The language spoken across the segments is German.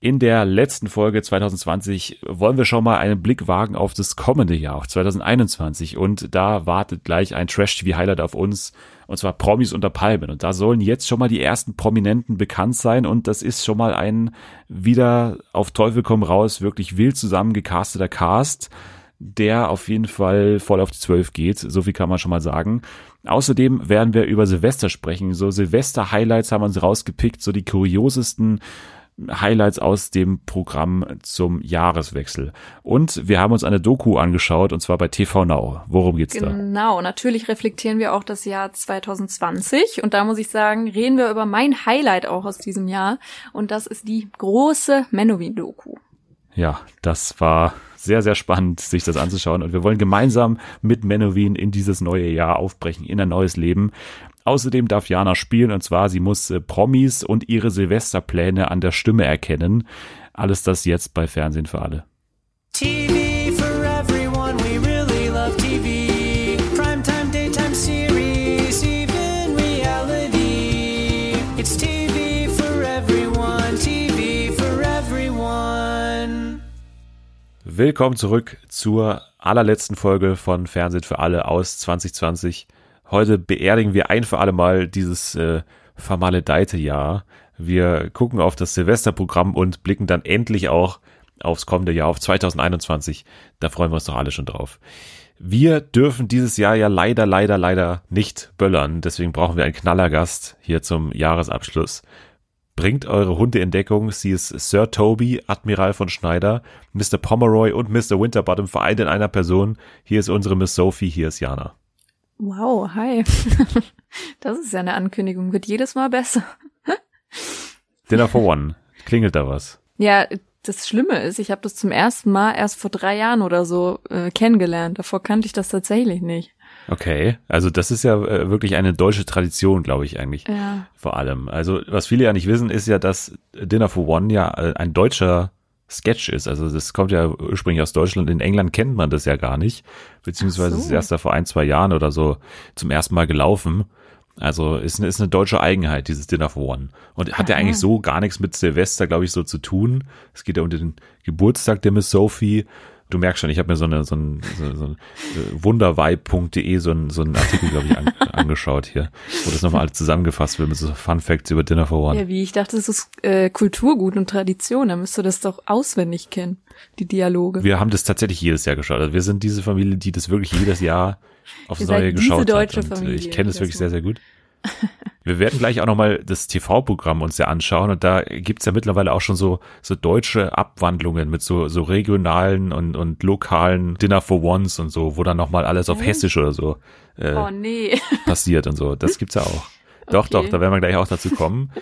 In der letzten Folge 2020 wollen wir schon mal einen Blick wagen auf das kommende Jahr, auf 2021. Und da wartet gleich ein Trash-TV-Highlight auf uns, und zwar Promis unter Palmen. Und da sollen jetzt schon mal die ersten Prominenten bekannt sein. Und das ist schon mal ein wieder auf Teufel komm raus, wirklich wild zusammengecasteter Cast, der auf jeden Fall voll auf die Zwölf geht. So viel kann man schon mal sagen. Außerdem werden wir über Silvester sprechen. So Silvester-Highlights haben wir uns rausgepickt, so die kuriosesten Highlights aus dem Programm zum Jahreswechsel. Und wir haben uns eine Doku angeschaut, und zwar bei TV Now. Worum geht's genau, da? Genau, natürlich reflektieren wir auch das Jahr 2020. Und da muss ich sagen, reden wir über mein Highlight auch aus diesem Jahr. Und das ist die große Menowin-Doku. Ja, das war sehr, sehr spannend, sich das anzuschauen. Und wir wollen gemeinsam mit Menowin in dieses neue Jahr aufbrechen, in ein neues Leben. Außerdem darf Jana spielen und zwar sie muss äh, Promis und ihre Silvesterpläne an der Stimme erkennen. Alles das jetzt bei Fernsehen für alle. TV for everyone, we really love TV. Primetime, daytime series, even reality. It's TV for everyone, TV for everyone. Willkommen zurück zur allerletzten Folge von Fernsehen für alle aus 2020. Heute beerdigen wir ein für alle Mal dieses äh, vermaledeite Jahr. Wir gucken auf das Silvesterprogramm und blicken dann endlich auch aufs kommende Jahr, auf 2021. Da freuen wir uns doch alle schon drauf. Wir dürfen dieses Jahr ja leider, leider, leider nicht böllern. Deswegen brauchen wir einen Knallergast hier zum Jahresabschluss. Bringt eure Hunde in Deckung. Sie ist Sir Toby, Admiral von Schneider, Mr. Pomeroy und Mr. Winterbottom vereint in einer Person. Hier ist unsere Miss Sophie, hier ist Jana. Wow, hi. Das ist ja eine Ankündigung, wird jedes Mal besser. Dinner for One. Klingelt da was? Ja, das Schlimme ist, ich habe das zum ersten Mal erst vor drei Jahren oder so äh, kennengelernt. Davor kannte ich das tatsächlich nicht. Okay, also das ist ja äh, wirklich eine deutsche Tradition, glaube ich eigentlich. Ja. Vor allem. Also was viele ja nicht wissen, ist ja, dass Dinner for One ja äh, ein deutscher Sketch ist. Also das kommt ja ursprünglich aus Deutschland. In England kennt man das ja gar nicht. Beziehungsweise so. ist erst da vor ein, zwei Jahren oder so zum ersten Mal gelaufen. Also ist, ist eine deutsche Eigenheit, dieses Dinner for One. Und hat ja eigentlich so gar nichts mit Silvester, glaube ich, so zu tun. Es geht ja um den Geburtstag der Miss Sophie du merkst schon, ich habe mir so eine so ein, so, so ein äh, wundervibe.de so ein so ein Artikel glaube ich an, angeschaut hier, wo das nochmal alles zusammengefasst wird mit so Fun Facts über Dinner for One. Ja, wie ich dachte, das ist äh, Kulturgut und Tradition, da müsst du das doch auswendig kennen, die Dialoge. Wir haben das tatsächlich jedes Jahr geschaut. Also wir sind diese Familie, die das wirklich jedes Jahr aufs Neue geschaut hat. Und Familie, ich kenne das wirklich sehr sehr gut. Wir werden gleich auch nochmal das TV-Programm uns ja anschauen und da gibt's ja mittlerweile auch schon so, so deutsche Abwandlungen mit so, so regionalen und, und lokalen Dinner for Ones und so, wo dann nochmal alles auf Hessisch oder so äh, oh, nee. passiert und so. Das gibt's ja auch. Doch, okay. doch, da werden wir gleich auch dazu kommen.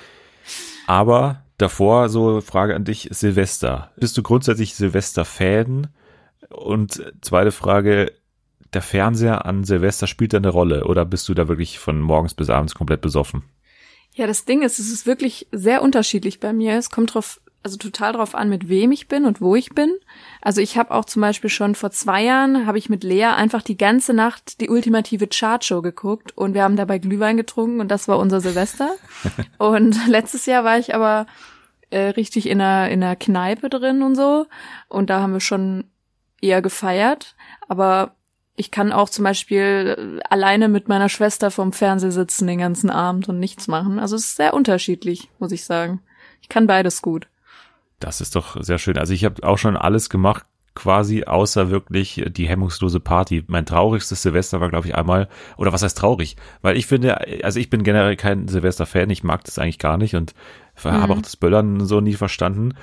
Aber davor so Frage an dich, Silvester. Bist du grundsätzlich Silvester-Fan? Und zweite Frage, der Fernseher an Silvester spielt da eine Rolle oder bist du da wirklich von morgens bis abends komplett besoffen? Ja, das Ding ist, es ist wirklich sehr unterschiedlich bei mir. Es kommt drauf, also total drauf an, mit wem ich bin und wo ich bin. Also ich habe auch zum Beispiel schon vor zwei Jahren habe ich mit Lea einfach die ganze Nacht die ultimative Chartshow geguckt und wir haben dabei Glühwein getrunken und das war unser Silvester. und letztes Jahr war ich aber äh, richtig in einer in einer Kneipe drin und so und da haben wir schon eher gefeiert. Aber ich kann auch zum Beispiel alleine mit meiner Schwester vorm Fernseher sitzen den ganzen Abend und nichts machen. Also es ist sehr unterschiedlich, muss ich sagen. Ich kann beides gut. Das ist doch sehr schön. Also ich habe auch schon alles gemacht, quasi, außer wirklich die hemmungslose Party. Mein traurigstes Silvester war, glaube ich, einmal, oder was heißt traurig? Weil ich finde, also ich bin generell kein Silvester-Fan, ich mag das eigentlich gar nicht und mhm. habe auch das Böllern so nie verstanden.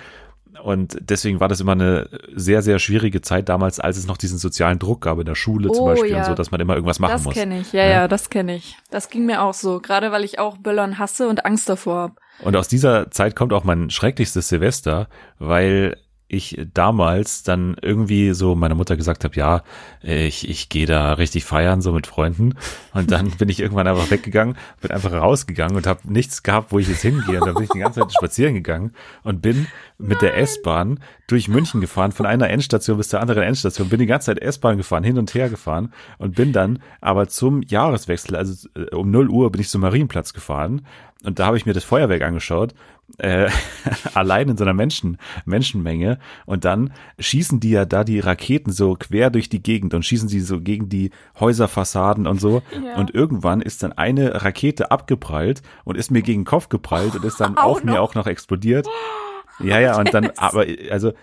Und deswegen war das immer eine sehr, sehr schwierige Zeit damals, als es noch diesen sozialen Druck gab in der Schule oh, zum Beispiel ja. und so, dass man immer irgendwas machen das muss. Das kenne ich, ja, ja, ja das kenne ich. Das ging mir auch so, gerade weil ich auch Böllern hasse und Angst davor habe. Und aus dieser Zeit kommt auch mein schrecklichstes Silvester, weil ich damals dann irgendwie so meiner Mutter gesagt habe, ja, ich, ich gehe da richtig feiern, so mit Freunden. Und dann bin ich irgendwann einfach weggegangen, bin einfach rausgegangen und habe nichts gehabt, wo ich jetzt hingehe. Und dann bin ich die ganze Zeit spazieren gegangen und bin mit der S-Bahn durch München gefahren, von einer Endstation bis zur anderen Endstation, bin die ganze Zeit S-Bahn gefahren, hin und her gefahren und bin dann aber zum Jahreswechsel, also äh, um 0 Uhr bin ich zum Marienplatz gefahren und da habe ich mir das Feuerwerk angeschaut äh, allein in so einer Menschen, Menschenmenge und dann schießen die ja da die Raketen so quer durch die Gegend und schießen sie so gegen die Häuserfassaden und so Ja. und irgendwann ist dann eine Rakete abgeprallt und ist mir gegen den Kopf geprallt und ist dann Auch auf mir noch? auch noch explodiert. Ja, ja, und dann, aber, also,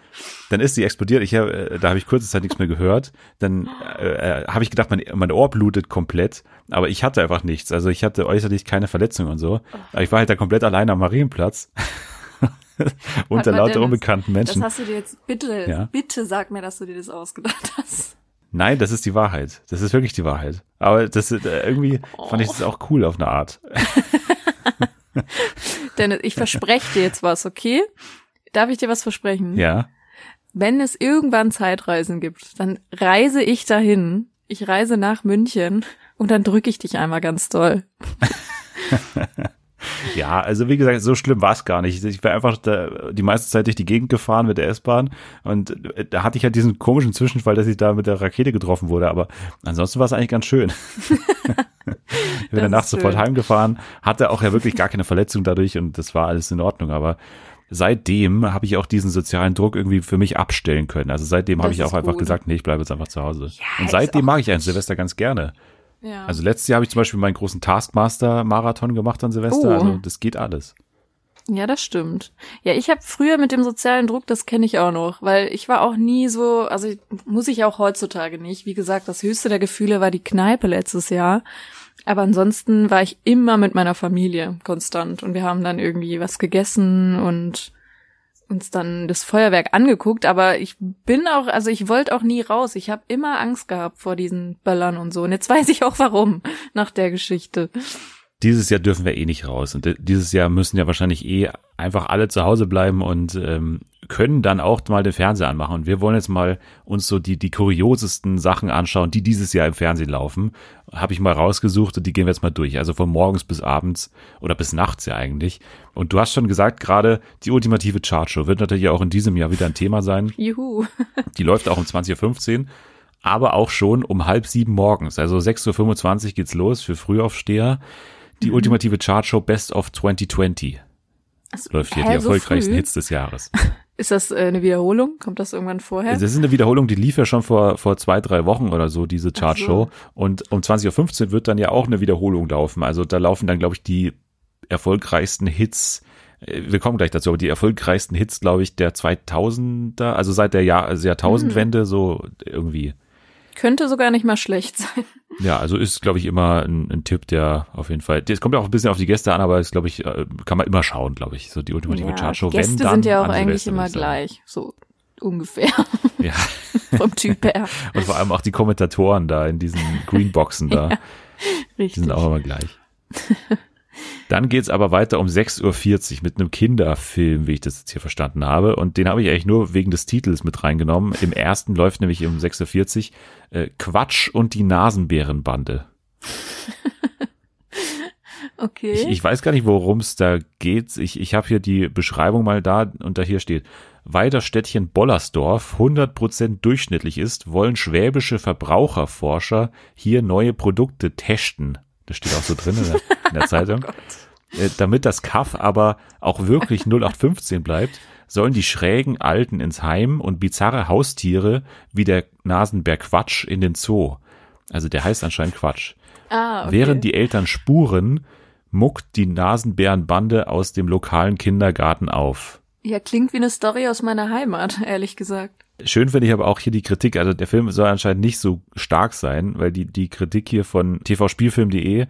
dann ist sie explodiert. Ich hab, äh, da habe ich kurze Zeit nichts mehr gehört. Dann äh, äh, habe ich gedacht, mein, mein Ohr blutet komplett, aber ich hatte einfach nichts. Also ich hatte äußerlich keine Verletzung und so. Aber ich war halt da komplett allein am Marienplatz. Unter lauter unbekannten Das Menschen. hast du dir jetzt, bitte, Ja. bitte sag mir, dass du dir das ausgedacht hast. Nein, das ist die Wahrheit. Das ist wirklich die Wahrheit. Aber das äh, irgendwie fand ich Oh. das auch cool auf eine Art. Denn ich verspreche dir jetzt was, okay? Darf ich dir was versprechen? Ja. Wenn es irgendwann Zeitreisen gibt, dann reise ich dahin. Ich reise nach München und dann drücke ich dich einmal ganz doll. Ja, also wie gesagt, so schlimm war es gar nicht. Ich war einfach da, die meiste Zeit durch die Gegend gefahren mit der S-Bahn und äh, da hatte ich halt diesen komischen Zwischenfall, dass ich da mit der Rakete getroffen wurde, aber ansonsten war es eigentlich ganz schön. ich bin danach sofort heimgefahren, hatte auch ja wirklich gar keine Verletzung dadurch und das war alles in Ordnung, aber seitdem habe ich auch diesen sozialen Druck irgendwie für mich abstellen können. Also seitdem habe ich auch ist einfach gut. gesagt, nee, ich bleibe jetzt einfach zu Hause. Ja, und seitdem mag ich ein Silvester ganz gerne. Ja. Also letztes Jahr habe ich zum Beispiel meinen großen Taskmaster-Marathon gemacht an Silvester. Oh. Also das geht alles. Ja, das stimmt. Ja, ich habe früher mit dem sozialen Druck, das kenne ich auch noch, weil ich war auch nie so, also muss ich auch heutzutage nicht. Wie gesagt, das höchste der Gefühle war die Kneipe letztes Jahr. Aber ansonsten war ich immer mit meiner Familie konstant und wir haben dann irgendwie was gegessen und uns dann das Feuerwerk angeguckt, aber ich bin auch, also ich wollte auch nie raus. Ich habe immer Angst gehabt vor diesen Böllern und so. Und jetzt weiß ich auch warum nach der Geschichte. Dieses Jahr dürfen wir eh nicht raus. Und dieses Jahr müssen ja wahrscheinlich eh einfach alle zu Hause bleiben und ähm, können dann auch mal den Fernseher anmachen. Und wir wollen jetzt mal uns so die, die kuriosesten Sachen anschauen, die dieses Jahr im Fernsehen laufen. Habe ich mal rausgesucht und die gehen wir jetzt mal durch. Also von morgens bis abends oder bis nachts ja eigentlich. Und du hast schon gesagt, gerade die ultimative Chartshow wird natürlich auch in diesem Jahr wieder ein Thema sein. Juhu. Die läuft auch um 20.15 Uhr, aber auch schon um halb sieben morgens. Also 6.25 Uhr geht's los für Frühaufsteher. Mhm. Die ultimative Chartshow Best of 2020 Also, läuft hier, die so erfolgreichsten früh? Hits des Jahres. Ist das äh, eine Wiederholung? Kommt das irgendwann vorher? Das ist eine Wiederholung, die lief ja schon vor, vor zwei, drei Wochen oder so, diese Chartshow. Und um 20.15 Uhr wird dann ja auch eine Wiederholung laufen. Also da laufen dann, glaube ich, die erfolgreichsten Hits. äh, Wir kommen gleich dazu, aber die erfolgreichsten Hits, glaube ich, der 2000er, also seit der Jahr, also Mhm. Jahrtausendwende, so irgendwie. Könnte sogar nicht mal schlecht sein. Ja, also ist, glaube ich, immer ein, ein Tipp, der auf jeden Fall. Es kommt ja auch ein bisschen auf die Gäste an, aber ist, glaube ich, äh, kann man immer schauen, glaube ich. So die ultimative Ja, Chartshow. die Gäste wenn, dann sind ja auch eigentlich immer gleich, so ungefähr Ja, vom Typ her. und vor allem auch die Kommentatoren da in diesen Greenboxen da, die Richtig. sind auch immer gleich. Dann geht's aber weiter um 6.40 Uhr mit einem Kinderfilm, wie ich das jetzt hier verstanden habe. Und den habe ich eigentlich nur wegen des Titels mit reingenommen. Im ersten läuft nämlich um 6.40 Uhr äh, Quatsch und die Nasenbärenbande. Okay. Ich, ich weiß gar nicht, worum es da geht. Ich, ich habe hier die Beschreibung mal da und da hier steht, weil das Städtchen Bollersdorf 100% durchschnittlich ist, wollen schwäbische Verbraucherforscher hier neue Produkte testen. Das steht auch so drin in der, in der Zeitung. Äh, Damit das Kaff aber auch wirklich 0815 bleibt, sollen die schrägen Alten ins Heim und bizarre Haustiere wie der Nasenbär Quatsch in den Zoo. Also der heißt anscheinend Quatsch. ah, okay. Während die Eltern spuren, muckt die Nasenbärenbande aus dem lokalen Kindergarten auf. ja, klingt wie eine Story aus meiner Heimat, ehrlich gesagt. Schön finde ich aber auch hier die Kritik. Also der Film soll anscheinend nicht so stark sein, weil die, die Kritik hier von tvspielfilm.de,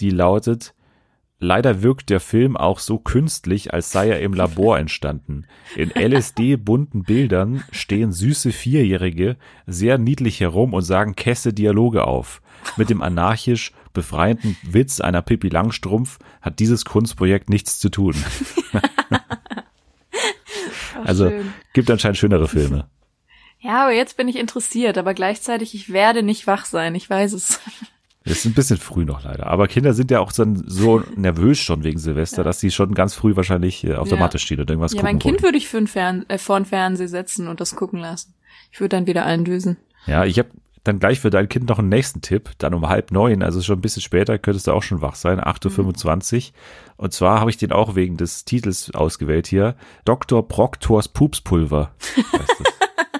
die lautet, leider wirkt der Film auch so künstlich, als sei er im Labor entstanden. In LSD-bunten Bildern stehen süße Vierjährige sehr niedlich herum und sagen kesse Dialoge auf. Mit dem anarchisch befreienden Witz einer Pippi Langstrumpf hat dieses Kunstprojekt nichts zu tun. Also schön. gibt anscheinend schönere Filme. Ja, aber jetzt bin ich interessiert, aber gleichzeitig, ich werde nicht wach sein, ich weiß es. Es ist ein bisschen früh noch leider. Aber Kinder sind ja auch dann so nervös schon wegen Silvester, dass sie schon ganz früh wahrscheinlich äh, auf der Ja. Matte stehen und irgendwas ja, gucken mein Kind wollen. würde ich für ein Fern äh, vor den Fernseher setzen und das gucken lassen. Ich würde dann wieder eindösen. Ja, ich habe dann gleich für dein Kind noch einen nächsten Tipp, dann um halb neun, also schon ein bisschen später, könntest du auch schon wach sein, 8.25 Uhr. Und zwar habe ich den auch wegen des Titels ausgewählt hier. Dr. Proktors Pupspulver. Heißt das.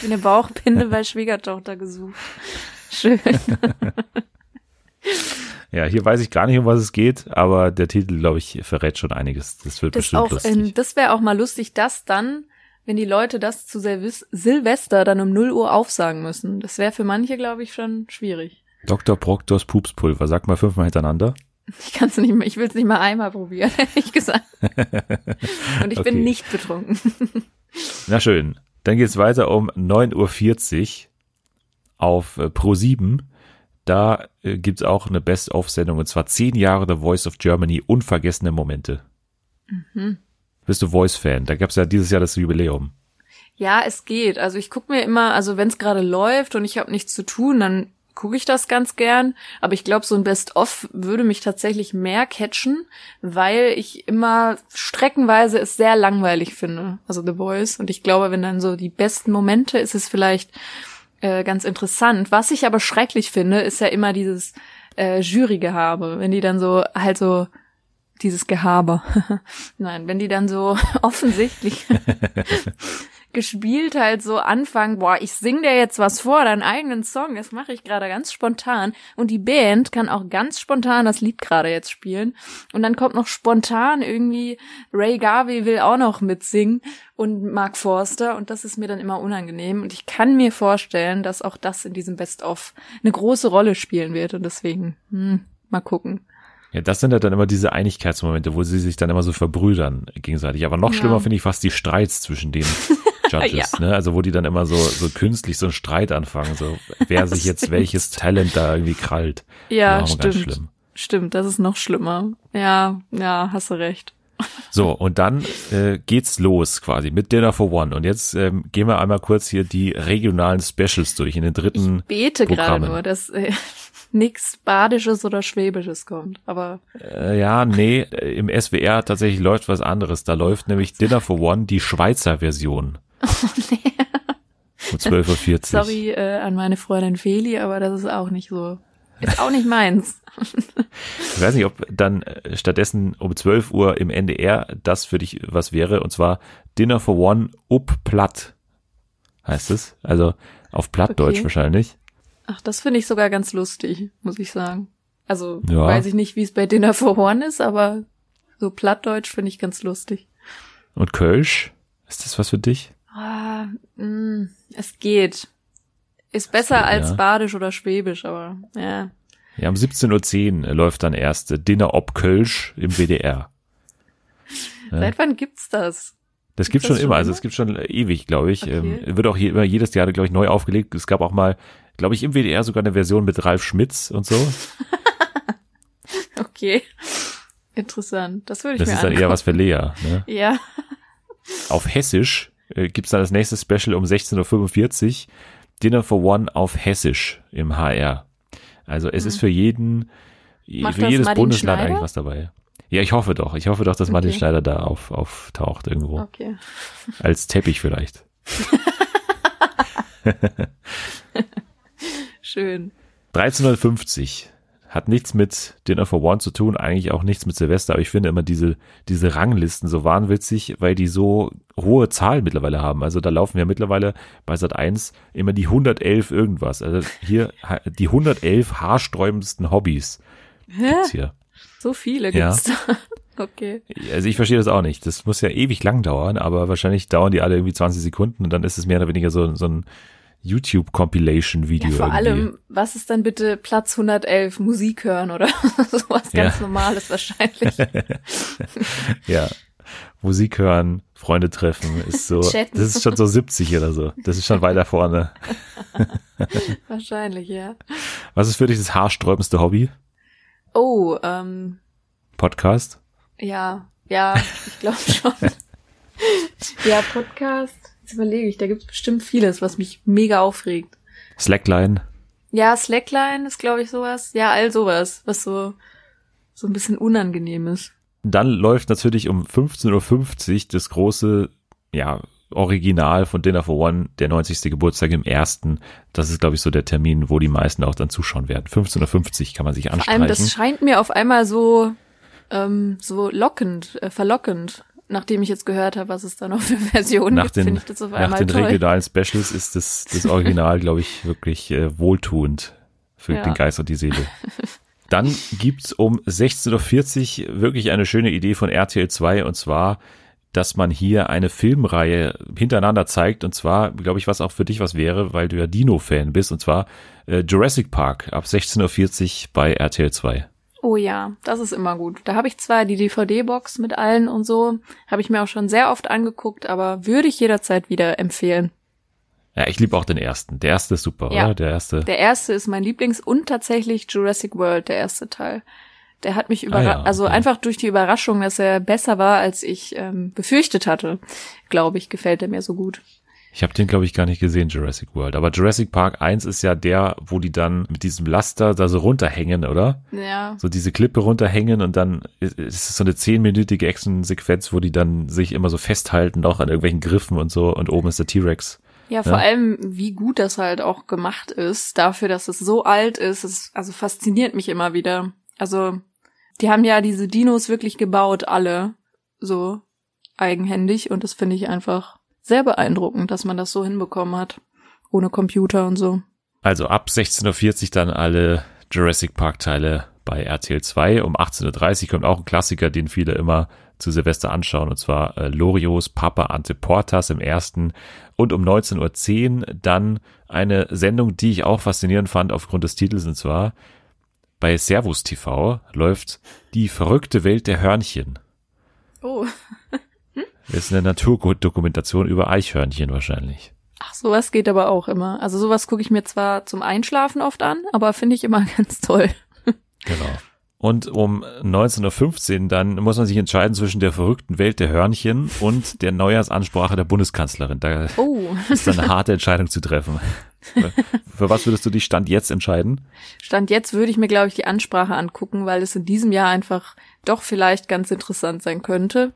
Wie eine Bauchbinde bei Schwiegertochter gesucht. Schön. ja, hier weiß ich gar nicht, um was es geht, aber der Titel, glaube ich, verrät schon einiges. Das wird Das, bestimmt auch, lustig. ähm, das wäre auch mal lustig, dass dann, wenn die Leute das zu Silvis Silvester dann um 0 Uhr aufsagen müssen. Das wäre für manche, glaube ich, schon schwierig. Dr. Proktors Pupspulver. Sag mal fünfmal hintereinander. Ich kann es nicht mehr, ich will es nicht mal einmal probieren, ehrlich gesagt. Und ich Okay. bin nicht betrunken. Na schön. Dann geht's weiter um 9.40 Uhr auf äh, Pro 7. Da äh, gibt's auch eine Best-of-Sendung und zwar 10 Jahre The Voice of Germany, unvergessene Momente. Mhm. Bist du Voice-Fan? Da gab's ja dieses Jahr das Jubiläum. Ja, es geht. Also ich gucke mir immer, also wenn es gerade läuft und ich habe nichts zu tun, dann gucke ich das ganz gern. Aber ich glaube, so ein Best-of würde mich tatsächlich mehr catchen, weil ich immer streckenweise es sehr langweilig finde. Also The Voice. Und ich glaube, wenn dann so die besten Momente, ist es vielleicht äh, ganz interessant. Was ich aber schrecklich finde, ist ja immer dieses äh, Jury-Gehabe. Wenn die dann so halt so dieses Gehabe. Nein, wenn die dann so offensichtlich gespielt halt so anfangen, boah, ich sing dir jetzt was vor, deinen eigenen Song, das mache ich gerade ganz spontan und die Band kann auch ganz spontan das Lied gerade jetzt spielen und dann kommt noch spontan irgendwie Ray Garvey will auch noch mitsingen und Mark Forster und das ist mir dann immer unangenehm und ich kann mir vorstellen, dass auch das in diesem Best-of eine große Rolle spielen wird und deswegen, hm, mal gucken. Ja, das sind ja dann immer diese Einigkeitsmomente, wo sie sich dann immer so verbrüdern gegenseitig. Aber noch Ja. schlimmer finde ich fast die Streits zwischen den Judges, ne? Also wo die dann immer so, so künstlich so einen Streit anfangen, so wer sich jetzt welches Talent da irgendwie krallt. Ja, stimmt. schlimm. Stimmt, das ist noch schlimmer. Ja, ja, hast du recht. So, und dann äh, geht's los quasi mit Dinner for One. Und jetzt ähm, gehen wir einmal kurz hier die regionalen Specials durch in den dritten. Bete gerade nur, dass äh, nichts Badisches oder Schwäbisches kommt. Aber Äh, ja, nee, äh, im SWR tatsächlich läuft was anderes. Da läuft nämlich Dinner for One, die Schweizer Version. Um 12.40 Uhr. sorry äh, an meine Freundin Feli, aber das ist auch nicht so. Ist auch nicht meins. Ich weiß nicht, ob dann äh, stattdessen um 12 Uhr im NDR das für dich was wäre. Und zwar Dinner for One up platt. Heißt es. Also auf Plattdeutsch Okay. wahrscheinlich. Ach, das finde ich sogar ganz lustig, muss ich sagen. Also Ja. weiß ich nicht, wie es bei Dinner for One ist, aber so Plattdeutsch finde ich ganz lustig. Und Kölsch? Ist das was für dich? Ah, mh, es geht. Ist besser geht, als ja. Badisch oder Schwäbisch, aber ja. Ja, um 17.10 Uhr läuft dann erst äh, Dinner ob Kölsch im WDR. Ja. Seit wann gibt's das? Das gibt's das schon schon immer, also immer? es gibt schon ewig, glaube ich. Okay. Ähm, wird auch je, immer jedes Jahr, glaube ich, neu aufgelegt. Es gab auch mal, glaube ich, im WDR sogar eine Version mit Ralf Schmitz und so. Okay. Interessant. Das würde ich Das mir ist dann angucken. eher was für Lea. Ne? Ja. Auf Hessisch äh, gibt's dann das nächste Special um 16.45 Uhr. Dinner for One auf Hessisch im HR. Also es ist für jeden, Mhm. Macht für jedes Martin Bundesland Schneider? eigentlich was dabei. Ja, ich hoffe doch. Ich hoffe doch, dass Martin Okay. Schneider da auf, auftaucht irgendwo. Okay. Als Teppich vielleicht. Schön. 1350 hat nichts mit Dinner for One zu tun, eigentlich auch nichts mit Silvester, aber ich finde immer diese, diese Ranglisten so wahnwitzig, weil die so hohe Zahlen mittlerweile haben. Also da laufen ja mittlerweile bei Sat 1 immer die 111 irgendwas. Also hier die 111 haarsträubendsten Hobbys Hä? gibt's hier. So viele Ja. gibt's da. Okay. Also ich verstehe das auch nicht. Das muss ja ewig lang dauern, aber wahrscheinlich dauern die alle irgendwie 20 Sekunden und dann ist es mehr oder weniger so, so ein YouTube-Compilation-Video Ja, vor irgendwie. allem, was ist dann bitte Platz 111? Musik hören oder sowas Ja. ganz Normales wahrscheinlich. Ja. Musik hören, Freunde treffen, ist so, Chatten. das ist schon so 70 oder so. Das ist schon weiter vorne. wahrscheinlich, ja. Was ist für dich das haarsträubendste Hobby? Oh, ähm, Podcast? ja, ja, ich glaube schon. ja, Podcast. Jetzt überlege ich, da gibt's bestimmt vieles, was mich mega aufregt. Slackline? Ja, Slackline ist, glaube ich, sowas. Ja, all sowas, was so, so ein bisschen unangenehm ist. Dann läuft natürlich um 15.50 Uhr das große, ja, Original von Dinner for One, der 90. Geburtstag im ersten. Das ist, glaube ich, so der Termin, wo die meisten auch dann zuschauen werden. 15.50 Uhr kann man sich anstreichen. Vor allem, das scheint mir auf einmal so, ähm, so lockend, äh, verlockend. Nachdem ich jetzt gehört habe, was es da noch für Versionen gibt, finde ich das auf einmal Nach den toll. regionalen Specials ist das, das Original, glaube ich, wirklich äh, wohltuend für ja. den Geist und die Seele. Dann gibt's um 16.40 Uhr wirklich eine schöne Idee von RTL 2 und zwar dass man hier eine Filmreihe hintereinander zeigt und zwar, glaube ich, was auch für dich was wäre, weil du ja Dino-Fan bist und zwar äh, Jurassic Park ab 16.40 Uhr bei RTL 2. Oh ja, das ist immer gut. Da habe ich zwar die DVD-Box mit allen und so, habe ich mir auch schon sehr oft angeguckt, aber würde ich jederzeit wieder empfehlen. Ja, ich liebe auch den ersten. Der erste ist super, ja, oder? Der erste. Der erste ist mein Lieblings und tatsächlich Jurassic World, der erste Teil. Der hat mich überrascht, ah ja, also okay. also einfach durch die Überraschung, dass er besser war, als ich ähm, befürchtet hatte, glaube ich, gefällt er mir so gut. Ich habe den, glaube ich, gar nicht gesehen, Jurassic World. Aber Jurassic Park 1 ist ja der, wo die dann mit diesem Laster da so runterhängen, oder? Ja. So diese Klippe runterhängen und dann ist es so eine zehnminütige Action-Sequenz, wo die dann sich immer so festhalten, auch an irgendwelchen Griffen und so. Und oben ist der T-Rex. Ja, vor ja? allem, wie gut das halt auch gemacht ist, dafür, dass es so alt ist. Es, also fasziniert mich immer wieder. Also die haben ja diese Dinos wirklich gebaut, alle. So eigenhändig. Und das finde ich einfach sehr beeindruckend, dass man das so hinbekommen hat. Ohne Computer und so. Also ab 16.40 Uhr dann alle Jurassic Park Teile bei RTL 2. Um 18.30 Uhr kommt auch ein Klassiker, den viele immer zu Silvester anschauen, und zwar äh, Lorios Papa Ante Portas im ersten und um 19.10 Uhr dann eine Sendung, die ich auch faszinierend fand aufgrund des Titels, und zwar bei Servus TV läuft Die verrückte Welt der Hörnchen. Oh. Das ist eine Naturdokumentation über Eichhörnchen wahrscheinlich. Ach, sowas geht aber auch immer. Also sowas gucke ich mir zwar zum Einschlafen oft an, aber finde ich immer ganz toll. Genau. Und um 19.15 Uhr dann muss man sich entscheiden zwischen der verrückten Welt der Hörnchen und der Neujahrsansprache der Bundeskanzlerin. Da oh. ist dann eine harte Entscheidung zu treffen. Für was würdest du dich Stand jetzt entscheiden? Stand jetzt würde ich mir, glaube ich, die Ansprache angucken, weil es in diesem Jahr einfach doch vielleicht ganz interessant sein könnte.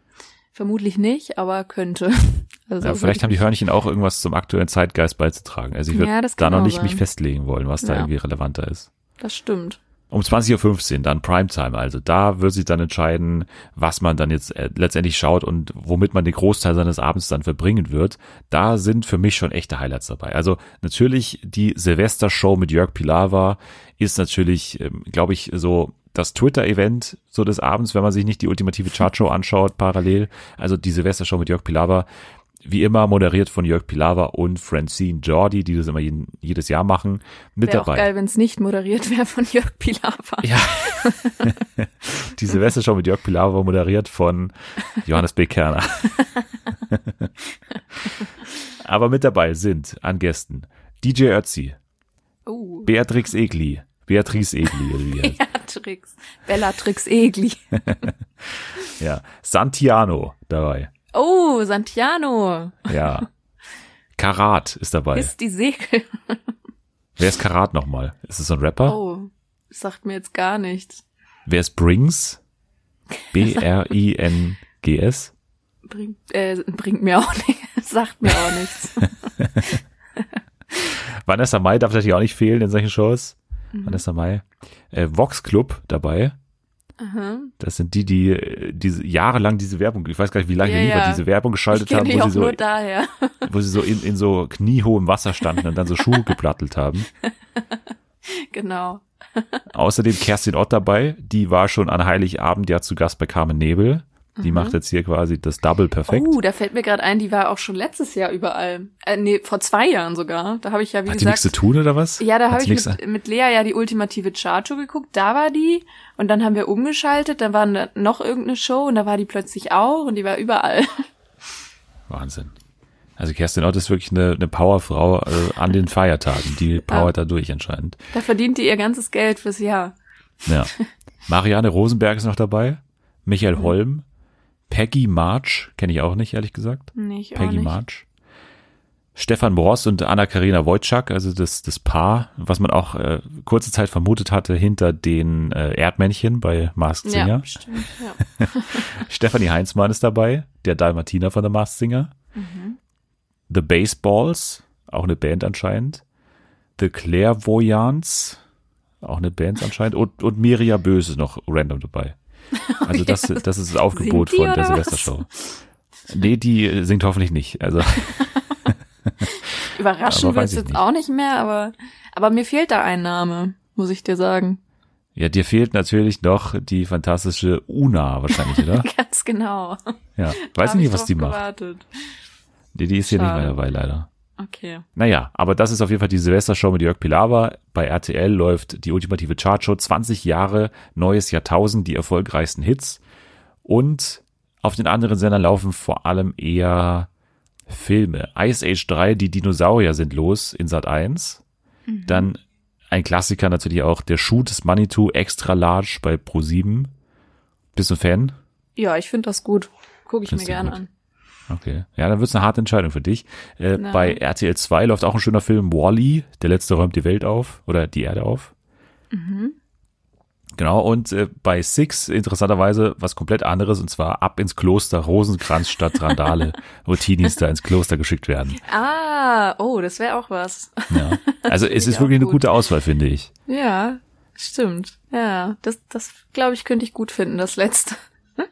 Vermutlich nicht, aber könnte. Also ja, vielleicht haben die Hörnchen auch irgendwas zum aktuellen Zeitgeist beizutragen. Also ich würde ja, da noch nicht sein. mich festlegen wollen, was ja. da irgendwie relevanter ist. Das stimmt. Um 20.15 Uhr dann Primetime. Also da wird sich dann entscheiden, was man dann jetzt äh, letztendlich schaut und womit man den Großteil seines Abends dann verbringen wird. Da sind für mich schon echte Highlights dabei. Also natürlich die Silvester-Show mit Jörg Pilawa ist natürlich, ähm, glaube ich, so das Twitter-Event so des Abends, wenn man sich nicht die ultimative Chartshow anschaut parallel. Also die Silvester-Show mit Jörg Pilawa wie immer moderiert von Jörg Pilawa und Francine Jordi, die das immer jeden, jedes Jahr machen, mit Wäre dabei. Auch geil, wenn es nicht moderiert wäre von Jörg Pilawa. Ja. die Silvestershow mit Jörg Pilawa moderiert von Johannes B. Kerner. Aber mit dabei sind an Gästen DJ Ötzi, oh. Beatrix Egli, Beatrice Egli. Beatrix, Bellatrix Egli. ja, Santiano dabei. Oh, Santiano. Ja. Karat ist dabei. Ist die Segel. Wer ist Karat nochmal? Ist es so ein Rapper? Oh, sagt mir jetzt gar nichts. Wer ist Brings? B-R-I-N-G-S? Bringt, äh, bringt mir auch nichts. Sagt mir auch nichts. Vanessa Mai darf natürlich auch nicht fehlen in solchen Shows. Mhm. Vanessa Mai. Äh, Vox Club dabei. Aha. Das sind die, die diese jahrelang diese Werbung, ich weiß gar nicht, wie lange ja, ja. diese Werbung geschaltet haben, wo sie, so, daher. wo sie so in, in so kniehohem Wasser standen und dann so Schuhe geplattelt haben. Genau. Außerdem Kerstin Ott dabei, die war schon an Heiligabend ja zu Gast bei Carmen Nebel. Die mhm. macht jetzt hier quasi das Double perfekt. Oh, da fällt mir gerade ein, die war auch schon letztes Jahr überall. Äh, nee, vor zwei Jahren sogar. Da habe ich ja, wie Hat gesagt. die nichts zu tun oder was? Ja, da habe ich mit, mit Lea ja die ultimative Charto geguckt. Da war die. Und dann haben wir umgeschaltet. Dann war noch irgendeine Show und da war die plötzlich auch und die war überall. Wahnsinn. Also Kerstin Ott ist wirklich eine, eine Powerfrau äh, an den Feiertagen. Die powert ja. da durch anscheinend. Da verdient die ihr ganzes Geld fürs Jahr. Ja. Marianne Rosenberg ist noch dabei. Michael mhm. Holm. Peggy March, kenne ich auch nicht, ehrlich gesagt. Nicht, Peggy nicht. March. Stefan Bross und Anna-Karina Wojcik, also das, das Paar, was man auch äh, kurze Zeit vermutet hatte hinter den äh, Erdmännchen bei Masked Singer. Ja, stimmt, ja. Stefanie Heinzmann ist dabei, der Dalmatiner von der Masked Singer. Mhm. The Baseballs, auch eine Band anscheinend. The Clairvoyants, auch eine Band anscheinend. Und, und Miria Böse noch random dabei. Also das, das ist das Aufgebot von der? Silvestershow. Nee, die singt hoffentlich nicht. Also Überraschen wird's ich jetzt nicht. auch nicht mehr, aber, aber mir fehlt da ein Name, muss ich dir sagen. Ja, dir fehlt natürlich noch die fantastische Una wahrscheinlich, oder? Ganz genau. Ja. Weiß nicht, ich was die macht. gewartet. Die, die ist hier nicht Schade. mehr dabei, leider. Okay. Naja, aber das ist auf jeden Fall die Silvestershow mit Jörg Pilawa. Bei RTL läuft die ultimative Chartshow. 20 Jahre, neues Jahrtausend, die erfolgreichsten Hits. Und auf den anderen Sendern laufen vor allem eher Filme. Ice Age 3, die Dinosaurier sind los in Sat 1. Dann ein Klassiker natürlich auch der Shoot des Manitou Extra Large bei Pro7. Bist du ein Fan? Ja, ich finde das gut. Gucke ich Findest mir gerne gut? an. Okay. Ja, dann wird's eine harte Entscheidung für dich. Äh, bei RTL 2 läuft auch ein schöner Film, Wally, der letzte räumt die Welt auf oder die Erde auf. Mhm. Genau, und äh, bei Six interessanterweise was komplett anderes, und zwar ab ins Kloster Rosenkranz statt Randale, wo Teenies da ins Kloster geschickt werden. Ah, oh, das wäre auch was. Ja. Also es ist wirklich eine gut. gute Auswahl, finde ich. Ja, stimmt. Ja, das, das glaube ich, könnte ich gut finden, das letzte.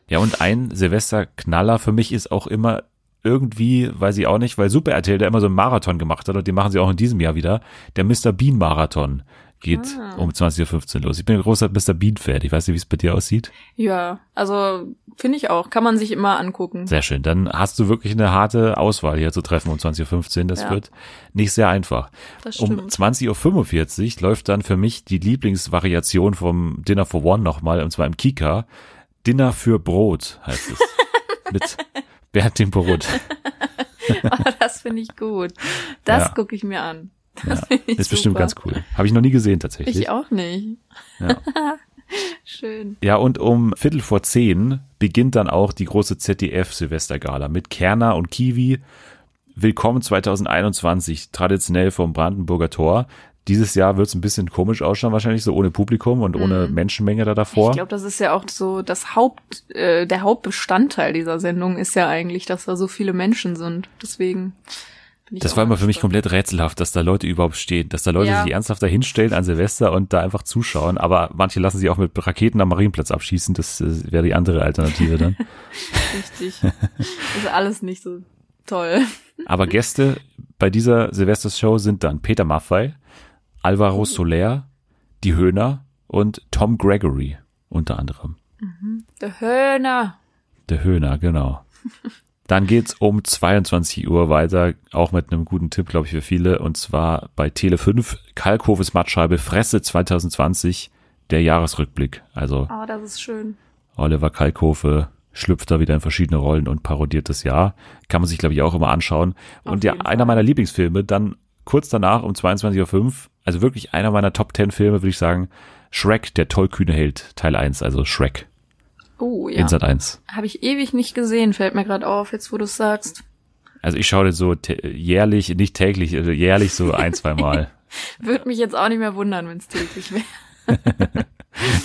Ja, und ein Silvesterknaller für mich ist auch immer irgendwie, weiß ich auch nicht, weil Super RTL da immer so einen Marathon gemacht hat und den machen sie auch in diesem Jahr wieder. Der Mr. Bean Marathon geht Ah. um 20.15 Uhr los. Ich bin ein großer Mr. Bean-Fan. Ich weiß nicht, wie es bei dir aussieht. Ja, also finde ich auch. Kann man sich immer angucken. Sehr schön. Dann hast du wirklich eine harte Auswahl hier zu treffen um 20.15 Uhr. Das Ja. wird nicht sehr einfach. Um stimmt. 20.45 Uhr läuft dann für mich die Lieblingsvariation vom Dinner for One nochmal, und zwar im Kika. Dinner für Brot heißt es. Mit Bernd dem Brot. Aber das finde ich gut. Das Ja. gucke ich mir an. Ja, Das ich ist bestimmt super. ganz cool. Habe ich noch nie gesehen tatsächlich. Ich auch nicht. Ja. Schön. ja, und um Viertel vor zehn beginnt dann auch die große ZDF-Silvestergala mit Kerner und Kiwi. Willkommen 2021, traditionell vom Brandenburger Tor. Dieses Jahr wird es ein bisschen komisch ausschauen, wahrscheinlich so ohne Publikum und ohne Menschenmenge da davor. Mhm. Ich glaube, das ist ja auch so das Haupt, äh, der Hauptbestandteil dieser Sendung ist ja eigentlich, dass da so viele Menschen sind. Deswegen. ich Das war immer für mich komplett rätselhaft, dass da Leute überhaupt stehen, dass da Leute Ja. sich ernsthaft da hinstellen an Silvester und da einfach zuschauen. Aber manche lassen sich auch mit Raketen am Marienplatz abschießen. Das äh, wäre die andere Alternative dann. Richtig. ist alles nicht so toll. Aber Gäste bei dieser Silvestershow sind dann Peter Maffay, Alvaro Soler, die Höhner und Tom Gregory unter anderem. Der Höhner. Der Höhner, genau. Dann geht's um 22 Uhr weiter, auch mit einem guten Tipp, glaube ich, für viele. Und zwar bei Tele 5, Kalkhofes Mattscheibe Fresse 2020, der Jahresrückblick. Also Oh, das ist schön. Oliver Kalkofe schlüpft da wieder in verschiedene Rollen und parodiert das Jahr. Kann man sich, glaube ich, auch immer anschauen. Auf und ja, einer meiner Lieblingsfilme, dann kurz danach um 22.05 Uhr, also wirklich einer meiner Top 10 Filme, würde ich sagen, Shrek, der tollkühne Held, Teil 1, also Shrek Oh, ja. in Sat 1. Habe ich ewig nicht gesehen, fällt mir gerade auf, jetzt wo du es sagst. Also ich schaue den so jährlich, nicht täglich, also jährlich so ein, zwei Mal. Würde mich jetzt auch nicht mehr wundern, wenn es täglich wäre.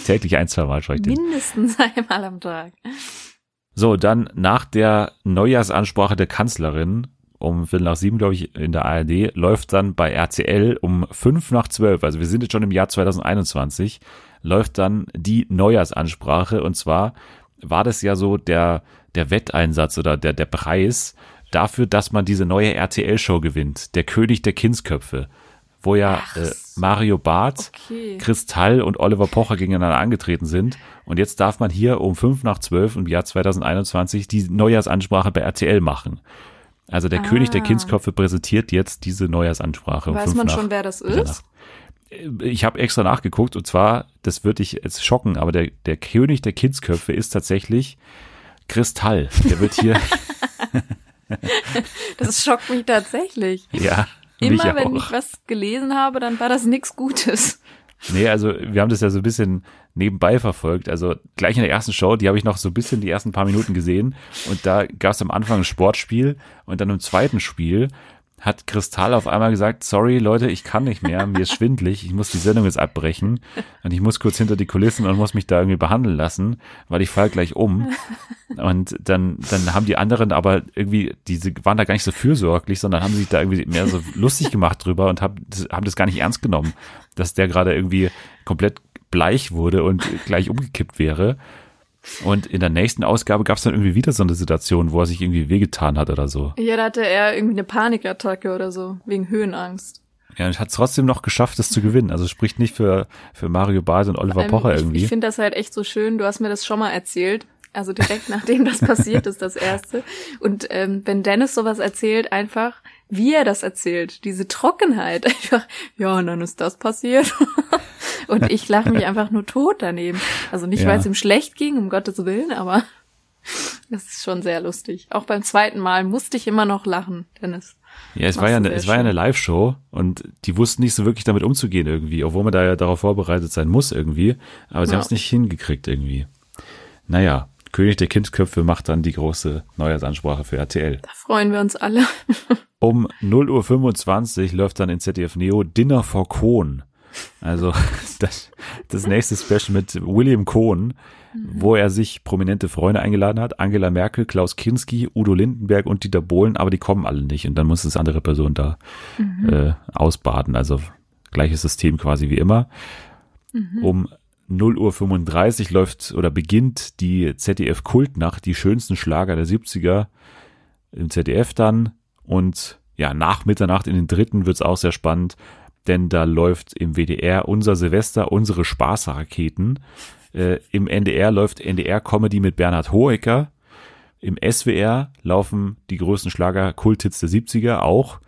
täglich ein, zwei Mal schaue ich den. Mindestens einmal am Tag. So, dann nach der Neujahrsansprache der Kanzlerin um Viertel nach sieben, glaube ich, in der ARD, läuft dann bei RTL um fünf nach zwölf, also wir sind jetzt schon im Jahr 2021, läuft dann die Neujahrsansprache und zwar war das ja so der, der Wetteinsatz oder der, der Preis dafür, dass man diese neue RTL-Show gewinnt, der König der Kindsköpfe, wo ja äh. Mario Barth Okay. Kristall und Oliver Pocher gegeneinander angetreten sind. Und jetzt darf man hier um fünf nach zwölf im Jahr 2021 die Neujahrsansprache bei RTL machen. Also der Ah. König der Kindsköpfe präsentiert jetzt diese Neujahrsansprache. um Weiß fünf man schon, wer das ist? Ich habe extra nachgeguckt und zwar, das würde dich jetzt schocken, aber der, der König der Kindsköpfe ist tatsächlich Kristall. Der wird hier, Das schockt mich tatsächlich. ja, Immer wenn auch. ich was gelesen habe, dann war das nichts Gutes. Nee, also wir haben das ja so ein bisschen nebenbei verfolgt. Also gleich in der ersten Show, die habe ich noch so ein bisschen die ersten paar Minuten gesehen. Und da gab es am Anfang ein Sportspiel und dann im zweiten Spiel hat Kristall auf einmal gesagt, sorry Leute, ich kann nicht mehr, mir ist schwindlig, ich muss die Sendung jetzt abbrechen und ich muss kurz hinter die Kulissen und muss mich da irgendwie behandeln lassen, weil ich fall gleich um. Und dann, dann haben die anderen aber irgendwie, diese waren da gar nicht so fürsorglich, sondern haben sich da irgendwie mehr so lustig gemacht drüber und haben, haben das gar nicht ernst genommen, dass der gerade irgendwie komplett bleich wurde und gleich umgekippt wäre. Und in der nächsten Ausgabe gab es dann irgendwie wieder so eine Situation, wo er sich irgendwie wehgetan hat oder so. Ja, da hatte er irgendwie eine Panikattacke oder so, wegen Höhenangst. Ja, und hat es trotzdem noch geschafft, das zu gewinnen. Also spricht nicht für, für Mario Barth und Oliver Pocher ich, irgendwie. Ich finde das halt echt so schön. Du hast mir das schon mal erzählt. Also direkt nachdem das passiert ist, das erste. Und ähm, wenn Dennis sowas erzählt, einfach, wie er das erzählt, diese Trockenheit, einfach, ja, und dann ist das passiert. und ich lache mich einfach nur tot daneben. Also nicht, Ja. weil es ihm schlecht ging, um Gottes Willen, aber das ist schon sehr lustig. Auch beim zweiten Mal musste ich immer noch lachen, Dennis. Ja, es war ja, eine, es war ja eine Live-Show und die wussten nicht so wirklich damit umzugehen irgendwie, obwohl man da ja darauf vorbereitet sein muss irgendwie. Aber sie Ja. haben es nicht hingekriegt irgendwie. Naja, König der Kindsköpfe macht dann die große Neujahrsansprache für RTL. Da freuen wir uns alle. Um 0.25 Uhr läuft dann in ZDF Neo Dinner for Cohn. Also das, das nächste Special mit William Cohn, wo er sich prominente Freunde eingeladen hat. Angela Merkel, Klaus Kinski, Udo Lindenberg und Dieter Bohlen, aber die kommen alle nicht. Und dann muss es andere Person da äh, ausbaden. Also gleiches System quasi wie immer. Um 0.35 Uhr läuft oder beginnt die ZDF-Kultnacht, die schönsten Schlager der 70er im ZDF dann. Und ja, nach Mitternacht in den dritten wird's auch sehr spannend, denn da läuft im WDR unser Silvester, unsere Spaßraketen. Äh, Im NDR läuft NDR-Comedy mit Bernhard Hoeker. Im SWR laufen die größten Schlager Kulthits der 70er auch.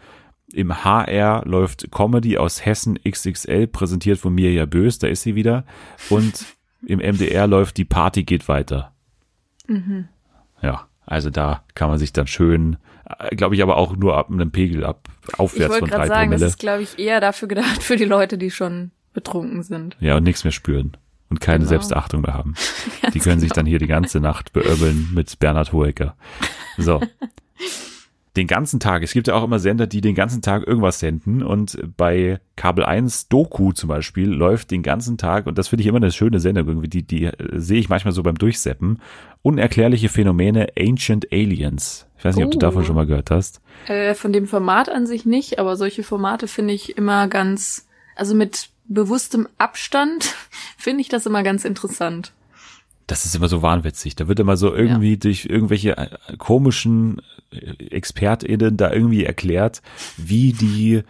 Im HR läuft Comedy aus Hessen XXL, präsentiert von Mirja Bös, da ist sie wieder. Und im MDR läuft die Party geht weiter. Ja, also da kann man sich dann schön, glaube ich, aber auch nur ab einem Pegel ab, Ich aufwärts wollte von gerade drei sagen, das Promille. ist, glaube ich, eher dafür gedacht für die Leute, die schon betrunken sind. Ja, und nichts mehr spüren. Und keine Genau. Selbstachtung mehr haben. Die können sich dann hier die ganze Nacht beöbeln mit Bernhard Hoeker. So. Den ganzen Tag. Es gibt ja auch immer Sender, die den ganzen Tag irgendwas senden. Und bei Kabel 1 Doku zum Beispiel läuft den ganzen Tag, und das finde ich immer eine schöne Sendung, irgendwie, die, die äh, sehe ich manchmal so beim Durchseppen. Unerklärliche Phänomene Ancient Aliens. Ich weiß nicht, ob du Oh. davon schon mal gehört hast. Äh, von dem Format an sich nicht, aber solche Formate finde ich immer ganz, also mit bewusstem Abstand finde ich das immer ganz interessant. Das ist immer so wahnwitzig. Da wird immer so irgendwie durch irgendwelche äh, komischen äh, ExpertInnen da irgendwie erklärt, wie die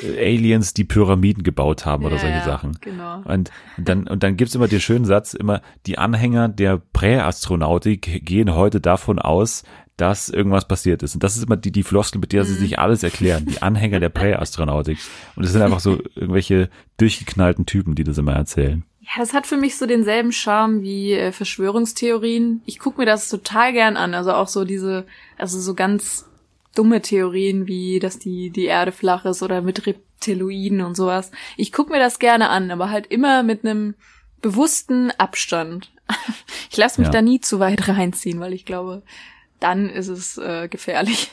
äh, Aliens die Pyramiden gebaut haben oder Ja, solche ja, Sachen. Genau. Und dann, und dann gibt's immer den schönen Satz, immer, die Anhänger der Präastronautik gehen heute davon aus, dass irgendwas passiert ist. Und das ist immer die, die Floskel, mit der sie sich alles erklären. Die Anhänger der Präastronautik. Und es sind einfach so irgendwelche durchgeknallten Typen, die das immer erzählen. Ja, das hat für mich so denselben Charme wie äh, Verschwörungstheorien. Ich gucke mir das total gern an. Also auch so diese, also so ganz dumme Theorien wie, dass die, die Erde flach ist oder mit Reptiloiden und sowas. Ich gucke mir das gerne an, aber halt immer mit einem bewussten Abstand. Ich lasse mich Ja. da nie zu weit reinziehen, weil ich glaube, dann ist es äh, gefährlich.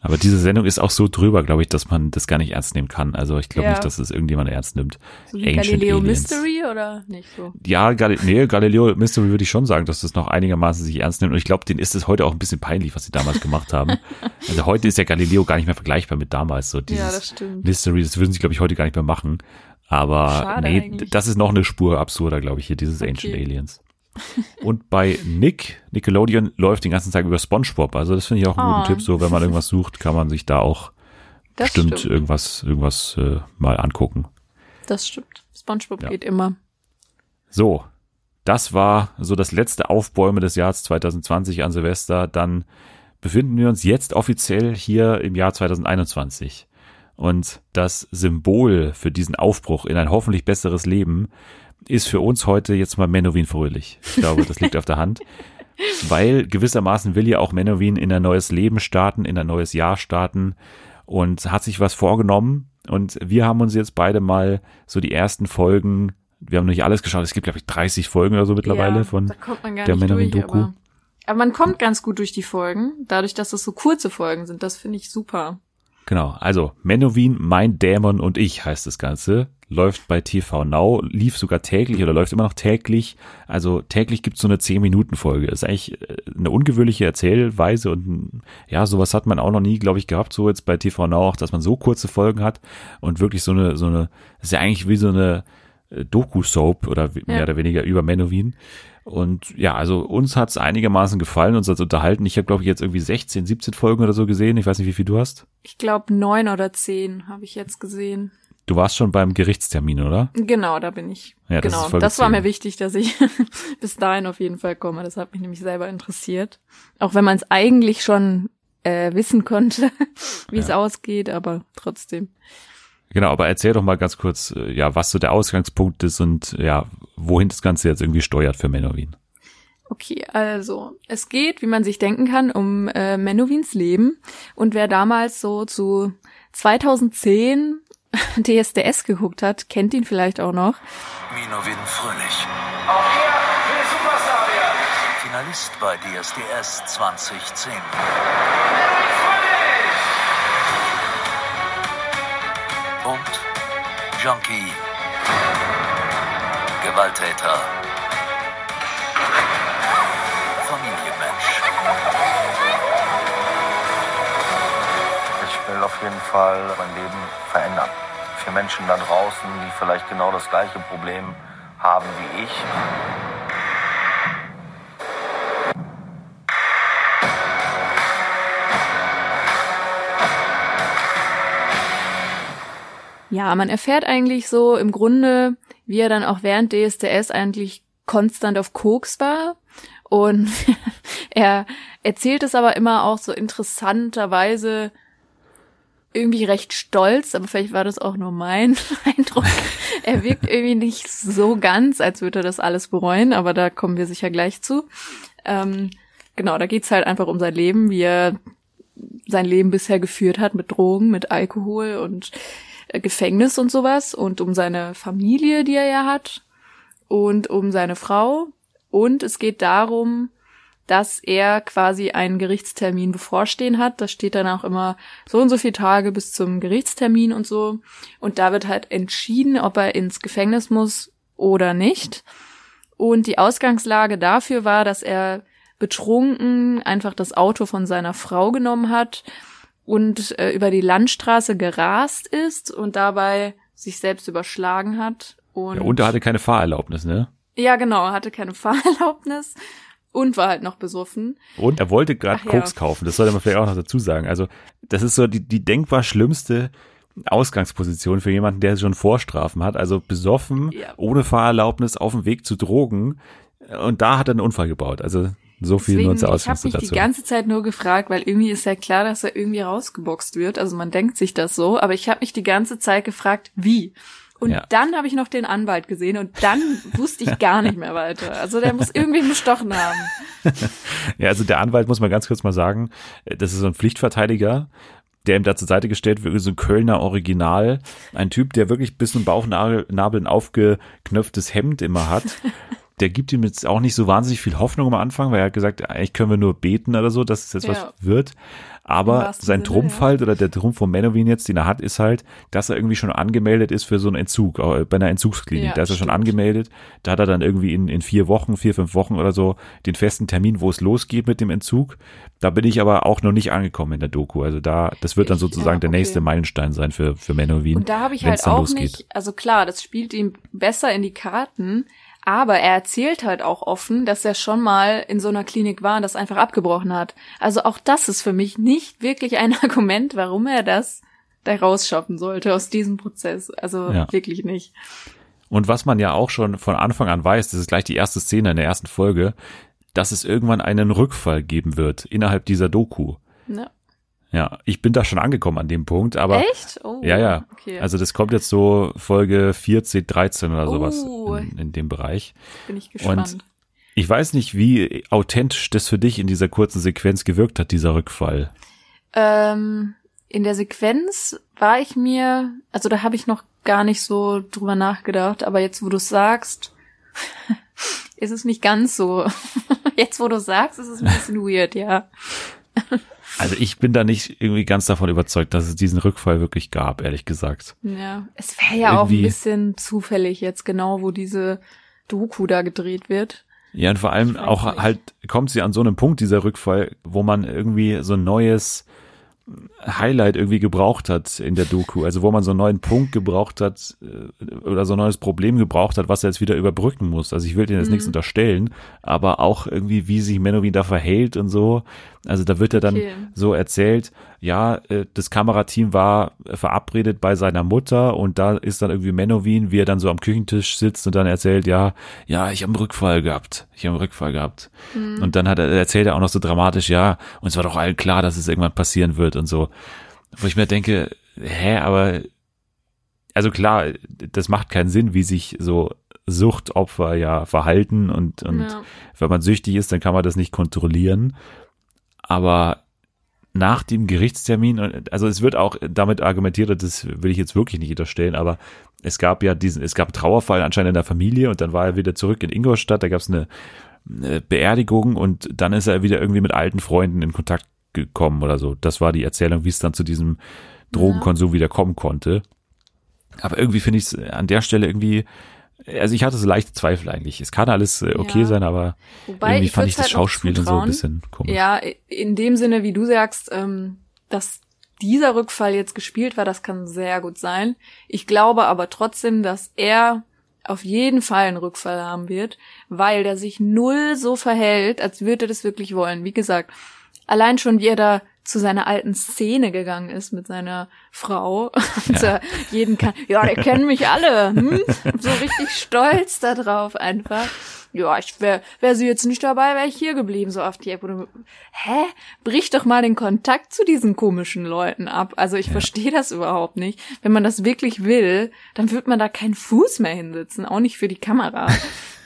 Aber diese Sendung ist auch so drüber, glaube ich, dass man das gar nicht ernst nehmen kann. Also ich glaube Ja. nicht, dass es irgendjemand ernst nimmt. So wie Ancient Galileo Aliens. Mystery oder nicht so? Ja, Gal nee, Galileo Mystery würde ich schon sagen, dass das noch einigermaßen sich ernst nimmt. Und ich glaube, denen ist es heute auch ein bisschen peinlich, was sie damals gemacht haben. Also heute ist ja Galileo gar nicht mehr vergleichbar mit damals. So dieses Ja, das stimmt. Mystery, das würden sie, glaube ich, heute gar nicht mehr machen. Aber Schade nee, eigentlich. das ist noch eine Spur absurder, glaube ich, hier, dieses Okay. Ancient Aliens. Und bei Nick, Nickelodeon, läuft den ganzen Tag über Spongebob. Also das finde ich auch einen guten Oh. Tipp. So, wenn man irgendwas sucht, kann man sich da auch Das bestimmt stimmt. irgendwas, irgendwas äh, mal angucken. Das stimmt. SpongeBob Ja. geht immer. So, das war so das letzte Aufbäume des Jahres 2020 an Silvester. Dann befinden wir uns jetzt offiziell hier im Jahr 2021. Und das Symbol für diesen Aufbruch in ein hoffentlich besseres Leben ist für uns heute jetzt mal Menowin Fröhlich. Ich glaube, das liegt auf der Hand. Weil gewissermaßen will ja auch Menowin in ein neues Leben starten, in ein neues Jahr starten und hat sich was vorgenommen. Und wir haben uns jetzt beide mal so die ersten Folgen, wir haben noch nicht alles geschaut, es gibt glaube ich 30 Folgen oder so mittlerweile ja, von der Menowin-Doku. aber, aber man kommt ganz gut durch die Folgen, dadurch, dass es so kurze Folgen sind. Das finde ich super. Genau, also Menowin, mein Dämon und ich heißt das Ganze. Läuft bei TV Now, lief sogar täglich oder läuft immer noch täglich. Also täglich gibt's so eine 10-Minuten-Folge. Ist eigentlich äh, eine ungewöhnliche Erzählweise und ja, sowas hat man auch noch nie, glaube ich, gehabt, so jetzt bei TV Now auch, dass man so kurze Folgen hat und wirklich so eine, so eine, ist ja eigentlich wie so eine äh, Doku-Soap oder mehr ja. oder weniger über Menowin. Und ja, also uns hat's einigermaßen gefallen, uns hat's unterhalten. Ich habe, glaube ich, jetzt irgendwie 16, 17 Folgen oder so gesehen. Ich weiß nicht, wie viel du hast. Ich glaube, neun oder zehn habe ich jetzt gesehen. Du warst schon beim Gerichtstermin, oder? Genau, da bin ich. Ja, das genau, das war mir wichtig, dass ich bis dahin auf jeden Fall komme. Das hat mich nämlich selber interessiert. Auch wenn man es eigentlich schon äh, wissen konnte, wie es ausgeht, aber trotzdem. Genau, aber erzähl doch mal ganz kurz, äh, ja, was so der Ausgangspunkt ist und ja, wohin das Ganze jetzt irgendwie steuert für Menowin. Okay, also es geht, wie man sich denken kann, um äh, Menowins Leben und wer damals so zu 2010 DSDS geguckt hat, kennt ihn vielleicht auch noch. Menowin Fröhlich. Auch er will Superstar werden. Finalist bei DSDS 2010. und Junkie, Gewalttäter, Familienmensch. Ich will auf jeden Fall mein Leben verändern. Für Menschen da draußen, die vielleicht genau das gleiche Problem haben wie ich. Ja, man erfährt eigentlich so im Grunde, wie er dann auch während DSDS eigentlich konstant auf Koks war. Und er erzählt es aber immer auch so interessanterweise irgendwie recht stolz, aber vielleicht war das auch nur mein Eindruck. er wirkt irgendwie nicht so ganz, als würde er das alles bereuen, aber da kommen wir sicher gleich zu. Ähm, genau, da geht's halt einfach um sein Leben, wie er sein Leben bisher geführt hat mit Drogen, mit Alkohol und äh, Gefängnis und sowas und um seine Familie, die er ja hat und um seine Frau. Und es geht darum, dass er quasi einen Gerichtstermin bevorstehen hat. Das steht dann auch immer so und so viele Tage bis zum Gerichtstermin und so. Und da wird halt entschieden, ob er ins Gefängnis muss oder nicht. Und die Ausgangslage dafür war, dass er betrunken einfach das Auto von seiner Frau genommen hat und äh, über die Landstraße gerast ist und dabei sich selbst überschlagen hat. Und, ja, und er hatte keine Fahrerlaubnis, ne? Ja, genau, er hatte keine Fahrerlaubnis und war halt noch besoffen. Und er wollte gerade Koks ja. kaufen, das sollte man vielleicht auch noch dazu sagen. Also, das ist so die, die denkbar schlimmste Ausgangsposition für jemanden, der schon Vorstrafen hat. Also besoffen, ja. ohne Fahrerlaubnis, auf dem Weg zu Drogen. Und da hat er einen Unfall gebaut. Also so viel Deswegen, nur zur Ich habe mich die ganze Zeit nur gefragt, weil irgendwie ist ja klar, dass er irgendwie rausgeboxt wird. Also man denkt sich das so, aber ich habe mich die ganze Zeit gefragt, wie. Und ja. dann habe ich noch den Anwalt gesehen und dann wusste ich gar nicht mehr weiter. Also der muss irgendwie bestochen haben. ja, also der Anwalt muss man ganz kurz mal sagen, das ist so ein Pflichtverteidiger, der ihm da zur Seite gestellt wird, so ein Kölner Original. Ein Typ, der wirklich bis zum Bauchnabel ein aufgeknöpftes Hemd immer hat der gibt ihm jetzt auch nicht so wahnsinnig viel Hoffnung am Anfang, weil er hat gesagt, eigentlich können wir nur beten oder so, dass es jetzt ja. was wird. Aber sein Trumpf ja. halt oder der Trumpf von Menowin jetzt, den er hat, ist halt, dass er irgendwie schon angemeldet ist für so einen Entzug, äh, bei einer Entzugsklinik. Ja, da ist er schon angemeldet. Da hat er dann irgendwie in, in vier Wochen, vier, fünf Wochen oder so den festen Termin, wo es losgeht mit dem Entzug. Da bin ich aber auch noch nicht angekommen in der Doku. Also da, das wird dann sozusagen ja, okay. der nächste Meilenstein sein für, für Menowin. Und da habe ich halt auch losgeht. nicht, also klar, das spielt ihm besser in die Karten, aber er erzählt halt auch offen, dass er schon mal in so einer Klinik war und das einfach abgebrochen hat. Also auch das ist für mich nicht wirklich ein Argument, warum er das da rausschaffen sollte aus diesem Prozess. Also ja. wirklich nicht. Und was man ja auch schon von Anfang an weiß, das ist gleich die erste Szene in der ersten Folge, dass es irgendwann einen Rückfall geben wird innerhalb dieser Doku. Ja. Ja, ich bin da schon angekommen an dem Punkt, aber. Echt? Oh, ja, ja. Okay. Also das kommt jetzt so Folge 14, 13 oder sowas oh. in, in, dem Bereich. Bin ich gespannt. Und ich weiß nicht, wie authentisch das für dich in dieser kurzen Sequenz gewirkt hat, dieser Rückfall. Ähm, in der Sequenz war ich mir, also da habe ich noch gar nicht so drüber nachgedacht, aber jetzt, wo du sagst, ist es nicht ganz so. jetzt, wo du sagst, ist es ein bisschen weird, ja. Also ich bin da nicht irgendwie ganz davon überzeugt, dass es diesen Rückfall wirklich gab, ehrlich gesagt. Ja, es wäre ja auch ein Irgendwie- bisschen zufällig jetzt genau, wo diese Doku da gedreht wird. Ja, und vor allem auch nicht. halt kommt sie an so einem Punkt, dieser Rückfall, wo man irgendwie so ein neues Highlight irgendwie gebraucht hat in der Doku. Also wo man so einen neuen Punkt gebraucht hat äh, oder so ein neues Problem gebraucht hat, was er jetzt wieder überbrücken muss. Also ich will denen jetzt Mhm. nichts unterstellen, aber auch irgendwie, wie sich Menowin da verhält und so. Also da wird er dann Okay. so erzählt, ja, äh, das Kamerateam war verabredet bei seiner Mutter und da ist dann irgendwie Menowin, wie er dann so am Küchentisch sitzt und dann erzählt, ja, ja, ich habe einen Rückfall gehabt. Ich habe einen Rückfall gehabt. Und dann hat er, erzählt er auch noch so dramatisch, ja, uns war doch allen klar, dass es irgendwann passieren wird und so. Wo ich mir denke, hä, aber also klar, das macht keinen Sinn, wie sich so Suchtopfer ja verhalten und, und Ja. wenn man süchtig ist, dann kann man das nicht kontrollieren. Aber nach dem Gerichtstermin, also es wird auch damit argumentiert, das will ich jetzt wirklich nicht unterstellen, aber es gab ja diesen, es gab einen Trauerfall anscheinend in der Familie und dann war er wieder zurück in Ingolstadt, da gab es eine, eine Beerdigung und dann ist er wieder irgendwie mit alten Freunden in Kontakt gekommen oder so. Das war die Erzählung, wie es dann zu diesem Drogenkonsum wieder kommen konnte. Aber irgendwie finde ich es an der Stelle irgendwie, also ich hatte so leichte Zweifel eigentlich. Es kann alles äh, okay Ja. sein, aber Wobei irgendwie ich fand ich das halt Schauspiel so ein bisschen komisch. Ja, in dem Sinne, wie du sagst, ähm, dass dieser Rückfall jetzt gespielt war, das kann sehr gut sein. Ich glaube aber trotzdem, dass er auf jeden Fall einen Rückfall haben wird, weil der sich null so verhält, als würde er das wirklich wollen. Wie gesagt, allein schon, wie er da zu seiner alten Szene gegangen ist mit seiner Frau. Und ja. jeden kann, ja, die kennen mich alle. Hm? So richtig stolz da drauf einfach. Ja, ich wäre wär sie jetzt nicht dabei, wäre ich hier geblieben, so auf die App. Oder, hä? Brich doch mal den Kontakt zu diesen komischen Leuten ab. Also ich verstehe das überhaupt nicht. Wenn man das wirklich will, dann wird man da keinen Fuß mehr hinsetzen, auch nicht für die Kamera.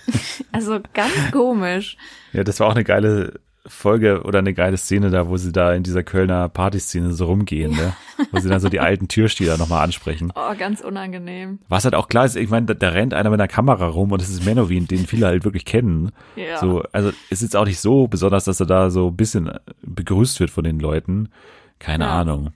also ganz komisch. Ja, das war auch eine geile Folge oder eine geile Szene da, wo sie da in dieser Kölner Partyszene so rumgehen, ne? Wo sie dann so die alten Türsteher nochmal ansprechen. Oh, ganz unangenehm. Was halt auch klar ist, ich meine, da, da rennt einer mit einer Kamera rum und es ist Menowin, den viele halt wirklich kennen. Ja. So, also es ist jetzt auch nicht so besonders, dass er da so ein bisschen begrüßt wird von den Leuten. Keine Ja. Ahnung.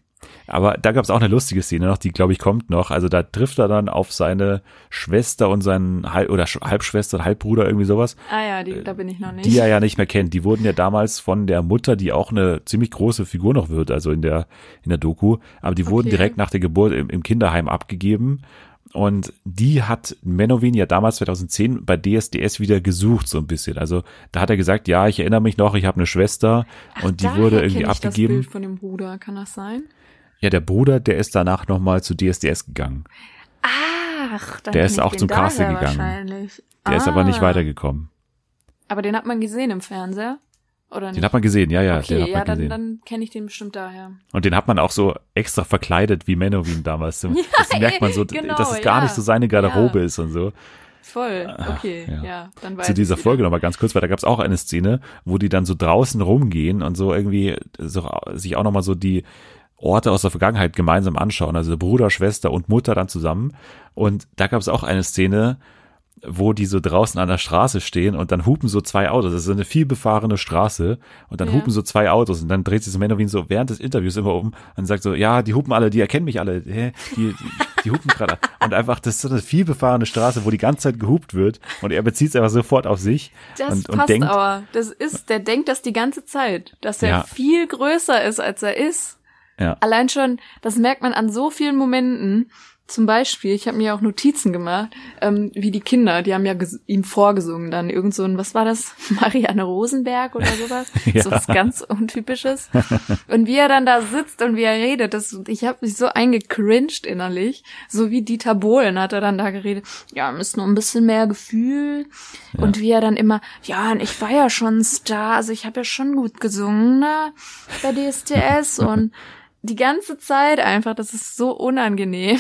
Aber da gab es auch eine lustige Szene noch, die glaube ich kommt noch. Also da trifft er dann auf seine Schwester und seinen Halb oder Sch- Halbschwester und Halbbruder irgendwie sowas, Ah ja, die, da bin ich noch nicht. die er ja nicht mehr kennt. Die wurden ja damals von der Mutter, die auch eine ziemlich große Figur noch wird, also in der in der Doku, aber die wurden Okay. direkt nach der Geburt im, im Kinderheim abgegeben. Und die hat Menowin ja damals 2010 bei DSDS wieder gesucht, so ein bisschen. Also da hat er gesagt, ja, ich erinnere mich noch, ich habe eine Schwester und die wurde irgendwie abgegeben. Das Bild von dem Bruder, kann das sein? Ja, der Bruder, der ist danach nochmal zu DSDS gegangen. Ach, dann Der ist auch den zum daher gegangen. Wahrscheinlich. Der ist aber nicht Ah. weitergekommen. Aber den hat man gesehen im Fernseher? Oder nicht? Den hat man gesehen, ja, ja, den okay, hat ja, man dann, gesehen. dann kenne ich den bestimmt daher. Und den hat man auch so extra verkleidet wie Menowin damals. das merkt man so, genau, dass es gar ja. nicht so seine Garderobe Ja. ist und so. Voll, okay, ja. ja. dann weiß Zu dieser Folge nochmal ganz kurz, weil da gab es auch eine Szene, wo die dann so draußen rumgehen und so irgendwie so, sich auch nochmal so die Orte aus der Vergangenheit gemeinsam anschauen. Also Bruder, Schwester und Mutter dann zusammen. Und da gab es auch eine Szene, wo die so draußen an der Straße stehen und dann hupen so zwei Autos. Das ist eine viel befahrene Straße und dann Ja. hupen so zwei Autos und dann dreht sich so Menowin so während des Interviews immer um und sagt so, ja, die hupen alle, die erkennen mich alle? Die, die, die hupen gerade. Und einfach, das ist so eine viel befahrene Straße, wo die ganze Zeit gehupt wird und er bezieht es einfach sofort auf sich Das und, und passt denkt, aber. Das ist, der denkt das die ganze Zeit, dass er Ja. viel größer ist, als er ist. Ja, Allein schon, das merkt man an so vielen Momenten. Zum Beispiel, ich habe mir auch Notizen gemacht, ähm, wie die Kinder, die haben ja ihm vorgesungen dann irgend so ein, was war das, Marianne Rosenberg oder sowas, Ja. so was ganz untypisches. Und wie er dann da sitzt und wie er redet, das, ich habe mich so eingecringed innerlich, so wie Dieter Bohlen hat er dann da geredet. Ja, müssen nur ein bisschen mehr Gefühl und wie er dann immer, ja, ich war ja schon ein Star, also ich habe ja schon gut gesungen ne, bei DSDS und die ganze Zeit einfach, das ist so unangenehm.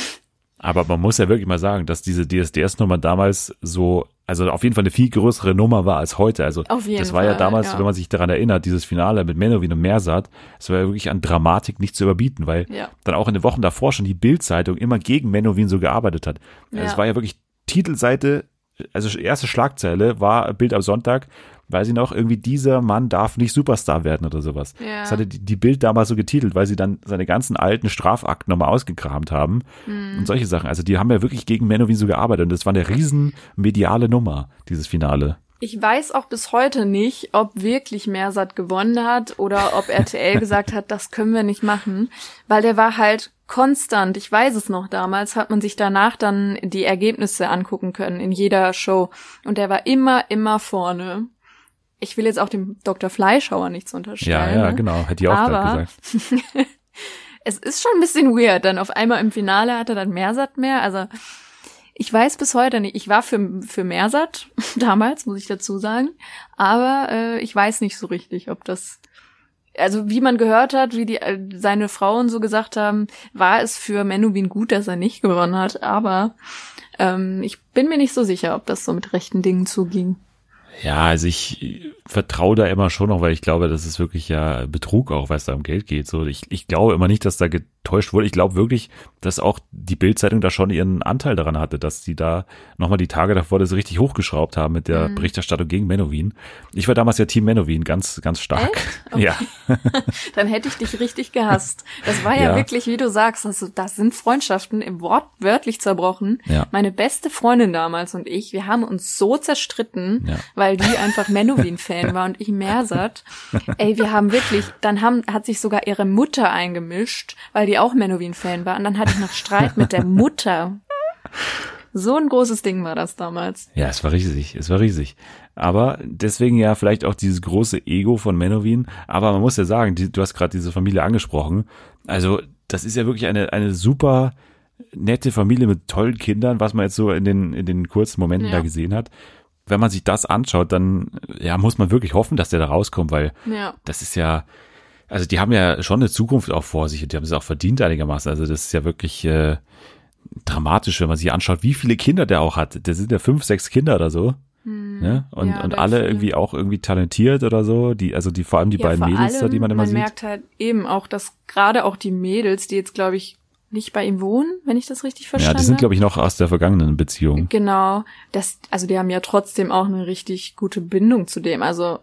aber man muss ja wirklich mal sagen, dass diese DSDS-Nummer damals so, also auf jeden Fall eine viel größere Nummer war als heute. Also Auf jeden das war ja Fall, damals, ja. wenn man sich daran erinnert, dieses Finale mit Menowin und Mersat, das war ja wirklich an Dramatik nicht zu überbieten, weil Ja. dann auch in den Wochen davor schon die Bild-Zeitung immer gegen Menowin so gearbeitet hat. Also Ja. Es war ja wirklich Titelseite also erste Schlagzeile war Bild am Sonntag, weiß ich noch, irgendwie dieser Mann darf nicht Superstar werden oder sowas. Ja. Das hatte die, die Bild damals so getitelt, weil sie dann seine ganzen alten Strafakten nochmal ausgekramt haben Mhm. und solche Sachen. Also die haben ja wirklich gegen Menowin so gearbeitet und das war eine riesen mediale Nummer, dieses Finale. Ich weiß auch bis heute nicht, ob wirklich Mersat gewonnen hat oder ob RTL gesagt hat, das können wir nicht machen, weil der war halt konstant. Ich weiß es noch damals, hat man sich danach dann die Ergebnisse angucken können in jeder Show und der war immer, immer vorne. Ich will jetzt auch dem Dr. Fleischhauer nichts Ja, unterstellen. ja, ne? genau, hätte ich auch Aber- gerade gesagt. es ist schon ein bisschen weird. Dann auf einmal im Finale hat er dann Mersat mehr. Also ich weiß bis heute nicht. Ich war für, für Mersat damals, muss ich dazu sagen. Aber äh, ich weiß nicht so richtig, ob das. Also wie man gehört hat, wie die äh, seine Frauen so gesagt haben, war es für Menubin gut, dass er nicht gewonnen hat. Aber ähm, ich bin mir nicht so sicher, ob das so mit rechten Dingen zuging. Ja, also ich vertraue da immer schon noch, weil ich glaube, das ist wirklich ja Betrug auch, weil es da um Geld geht. So, ich, ich glaube immer nicht, dass da getäuscht wurde. Ich glaube wirklich, dass auch die Bildzeitung da schon ihren Anteil daran hatte, dass die da nochmal die Tage davor das richtig hochgeschraubt haben mit Mhm. der Berichterstattung gegen Menowin. Ich war damals ja Team Menowin, ganz, ganz stark. Okay. Ja, Dann hätte ich dich richtig gehasst. Das war ja, Ja. wirklich, wie du sagst, also das sind Freundschaften im Wort wörtlich zerbrochen. Ja. Meine beste Freundin damals und ich, wir haben uns so zerstritten, Ja. weil die einfach Menowin-Fan war und ich Mersat. Ey, wir haben wirklich, dann haben, hat sich sogar ihre Mutter eingemischt, weil die auch Menowin-Fan war. Und dann hatte ich noch Streit mit der Mutter. So ein großes Ding war das damals. Ja, es war riesig, es war riesig. Aber deswegen ja vielleicht auch dieses große Ego von Menowin. Aber man muss ja sagen, die, du hast gerade diese Familie angesprochen. Also das ist ja wirklich eine, eine super nette Familie mit tollen Kindern, was man jetzt so in den, in den kurzen Momenten Ja. da gesehen hat. Wenn man sich das anschaut, dann ja, muss man wirklich hoffen, dass der da rauskommt, weil Ja. das ist ja, also die haben ja schon eine Zukunft auch vor sich und die haben es auch verdient einigermaßen. Also das ist ja wirklich äh, dramatisch, wenn man sich anschaut, wie viele Kinder der auch hat. Der sind ja fünf, sechs Kinder oder so. Ne? Und, Hm. Ja, und alle irgendwie auch irgendwie talentiert oder so. Die, also die vor allem die Ja, beiden Mädels da, allem, die man immer man sieht. merkt halt eben auch, dass gerade auch die Mädels, die jetzt, glaube ich, nicht bei ihm wohnen, wenn ich das richtig ja, verstanden die sind, glaube ich, noch aus der vergangenen Beziehung. Genau. Das, also die haben ja trotzdem auch eine richtig gute Bindung zu dem. Also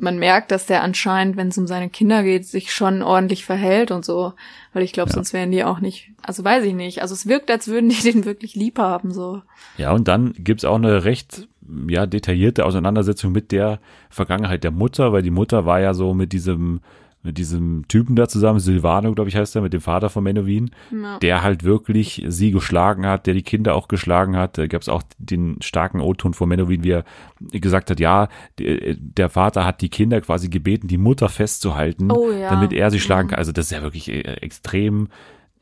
man merkt, dass der anscheinend, wenn es um seine Kinder geht, sich schon ordentlich verhält und so. Weil ich glaube, Ja. sonst wären die auch nicht, also weiß ich nicht. Also es wirkt, als würden die den wirklich lieb haben, so. Ja, und dann gibt's auch eine recht ja, detaillierte Auseinandersetzung mit der Vergangenheit der Mutter, weil die Mutter war ja so mit diesem mit diesem Typen da zusammen, Silvano, glaube ich, heißt er, mit dem Vater von Menowin, Ja. der halt wirklich sie geschlagen hat, der die Kinder auch geschlagen hat. Da gab es auch den starken O-Ton von Menowin, wie er gesagt hat, ja, der, der Vater hat die Kinder quasi gebeten, die Mutter festzuhalten, Oh ja. damit er sie schlagen Mhm. kann. Also das ist ja wirklich äh, extrem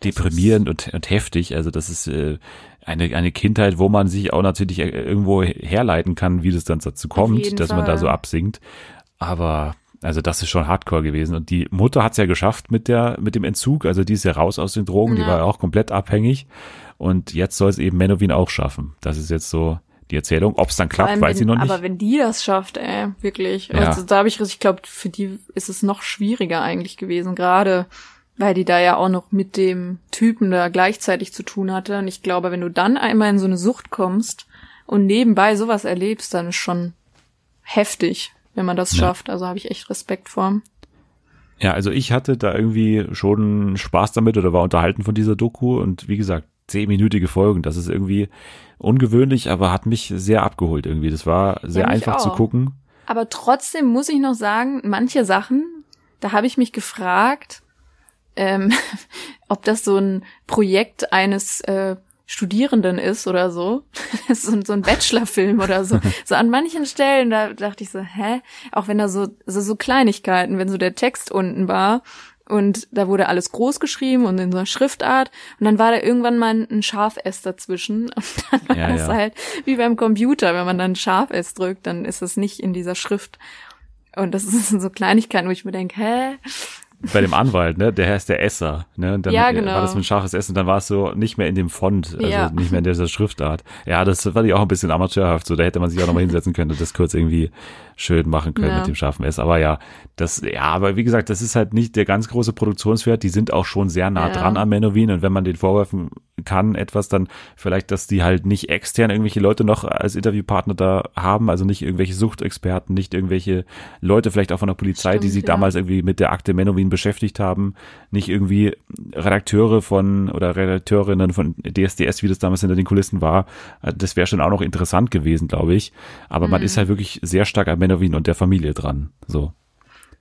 deprimierend und, und heftig. Also das ist äh, eine, eine Kindheit, wo man sich auch natürlich äh, irgendwo herleiten kann, wie das dann dazu kommt, dass man da Fall. so absinkt. Aber also das ist schon Hardcore gewesen. Und die Mutter hat es ja geschafft mit der, mit dem Entzug. Also die ist ja raus aus den Drogen, die Ja. war ja auch komplett abhängig. Und jetzt soll es eben Menowin auch schaffen. Das ist jetzt so die Erzählung. Ob es dann klappt, weiß wenn, ich noch nicht. Aber wenn die das schafft, ey, wirklich. Ja. Also, da habe ich, ich glaube, für die ist es noch schwieriger eigentlich gewesen, gerade weil die da ja auch noch mit dem Typen da gleichzeitig zu tun hatte. Und ich glaube, wenn du dann einmal in so eine Sucht kommst und nebenbei sowas erlebst, dann ist schon heftig, wenn man das Ja. schafft. Also habe ich echt Respekt vor. Ja, also ich hatte da irgendwie schon Spaß damit oder war unterhalten von dieser Doku und wie gesagt, zehnminütige Folgen. Das ist irgendwie ungewöhnlich, aber hat mich sehr abgeholt irgendwie. Das war sehr mich einfach zu gucken. Aber trotzdem muss ich noch sagen, manche Sachen, da habe ich mich gefragt, ähm, ob das so ein Projekt eines äh, Studierenden ist oder so. so, ein- so ein Bachelorfilm oder so. So an manchen Stellen, da dachte ich so, hä? Auch wenn da so, so, so Kleinigkeiten, wenn so der Text unten war und da wurde alles groß geschrieben und in so einer Schriftart und dann war da irgendwann mal ein Schaf-S dazwischen und dann war Ja, das ja. halt wie beim Computer, wenn man dann Schaf-S drückt, dann ist es nicht in dieser Schrift. Und das sind so Kleinigkeiten, wo ich mir denke, hä? Bei dem Anwalt, ne, der heißt der Esser, ne, und dann Ja, genau. war das ein scharfes Essen, dann war es so nicht mehr in dem Font, also Ja. nicht mehr in dieser Schriftart. Ja, das fand ich auch ein bisschen amateurhaft, so, da hätte man sich auch nochmal hinsetzen können und das kurz irgendwie schön machen können Ja. mit dem scharfen S. Aber ja, das, ja, aber wie gesagt, das ist halt nicht der ganz große Produktionswert, die sind auch schon sehr nah dran an Menowin und wenn man den Vorwürfen kann, etwas dann vielleicht, dass die halt nicht extern irgendwelche Leute noch als Interviewpartner da haben, also nicht irgendwelche Suchtexperten, nicht irgendwelche Leute vielleicht auch von der Polizei, Stimmt, die sich ja. damals irgendwie mit der Akte Menowin beschäftigt haben, nicht irgendwie Redakteure von oder Redakteurinnen von DSDS, wie das damals hinter den Kulissen war. Äh, Das wäre schon auch noch interessant gewesen, glaube ich. Aber man ist halt wirklich sehr stark an Menowin und der Familie dran. So.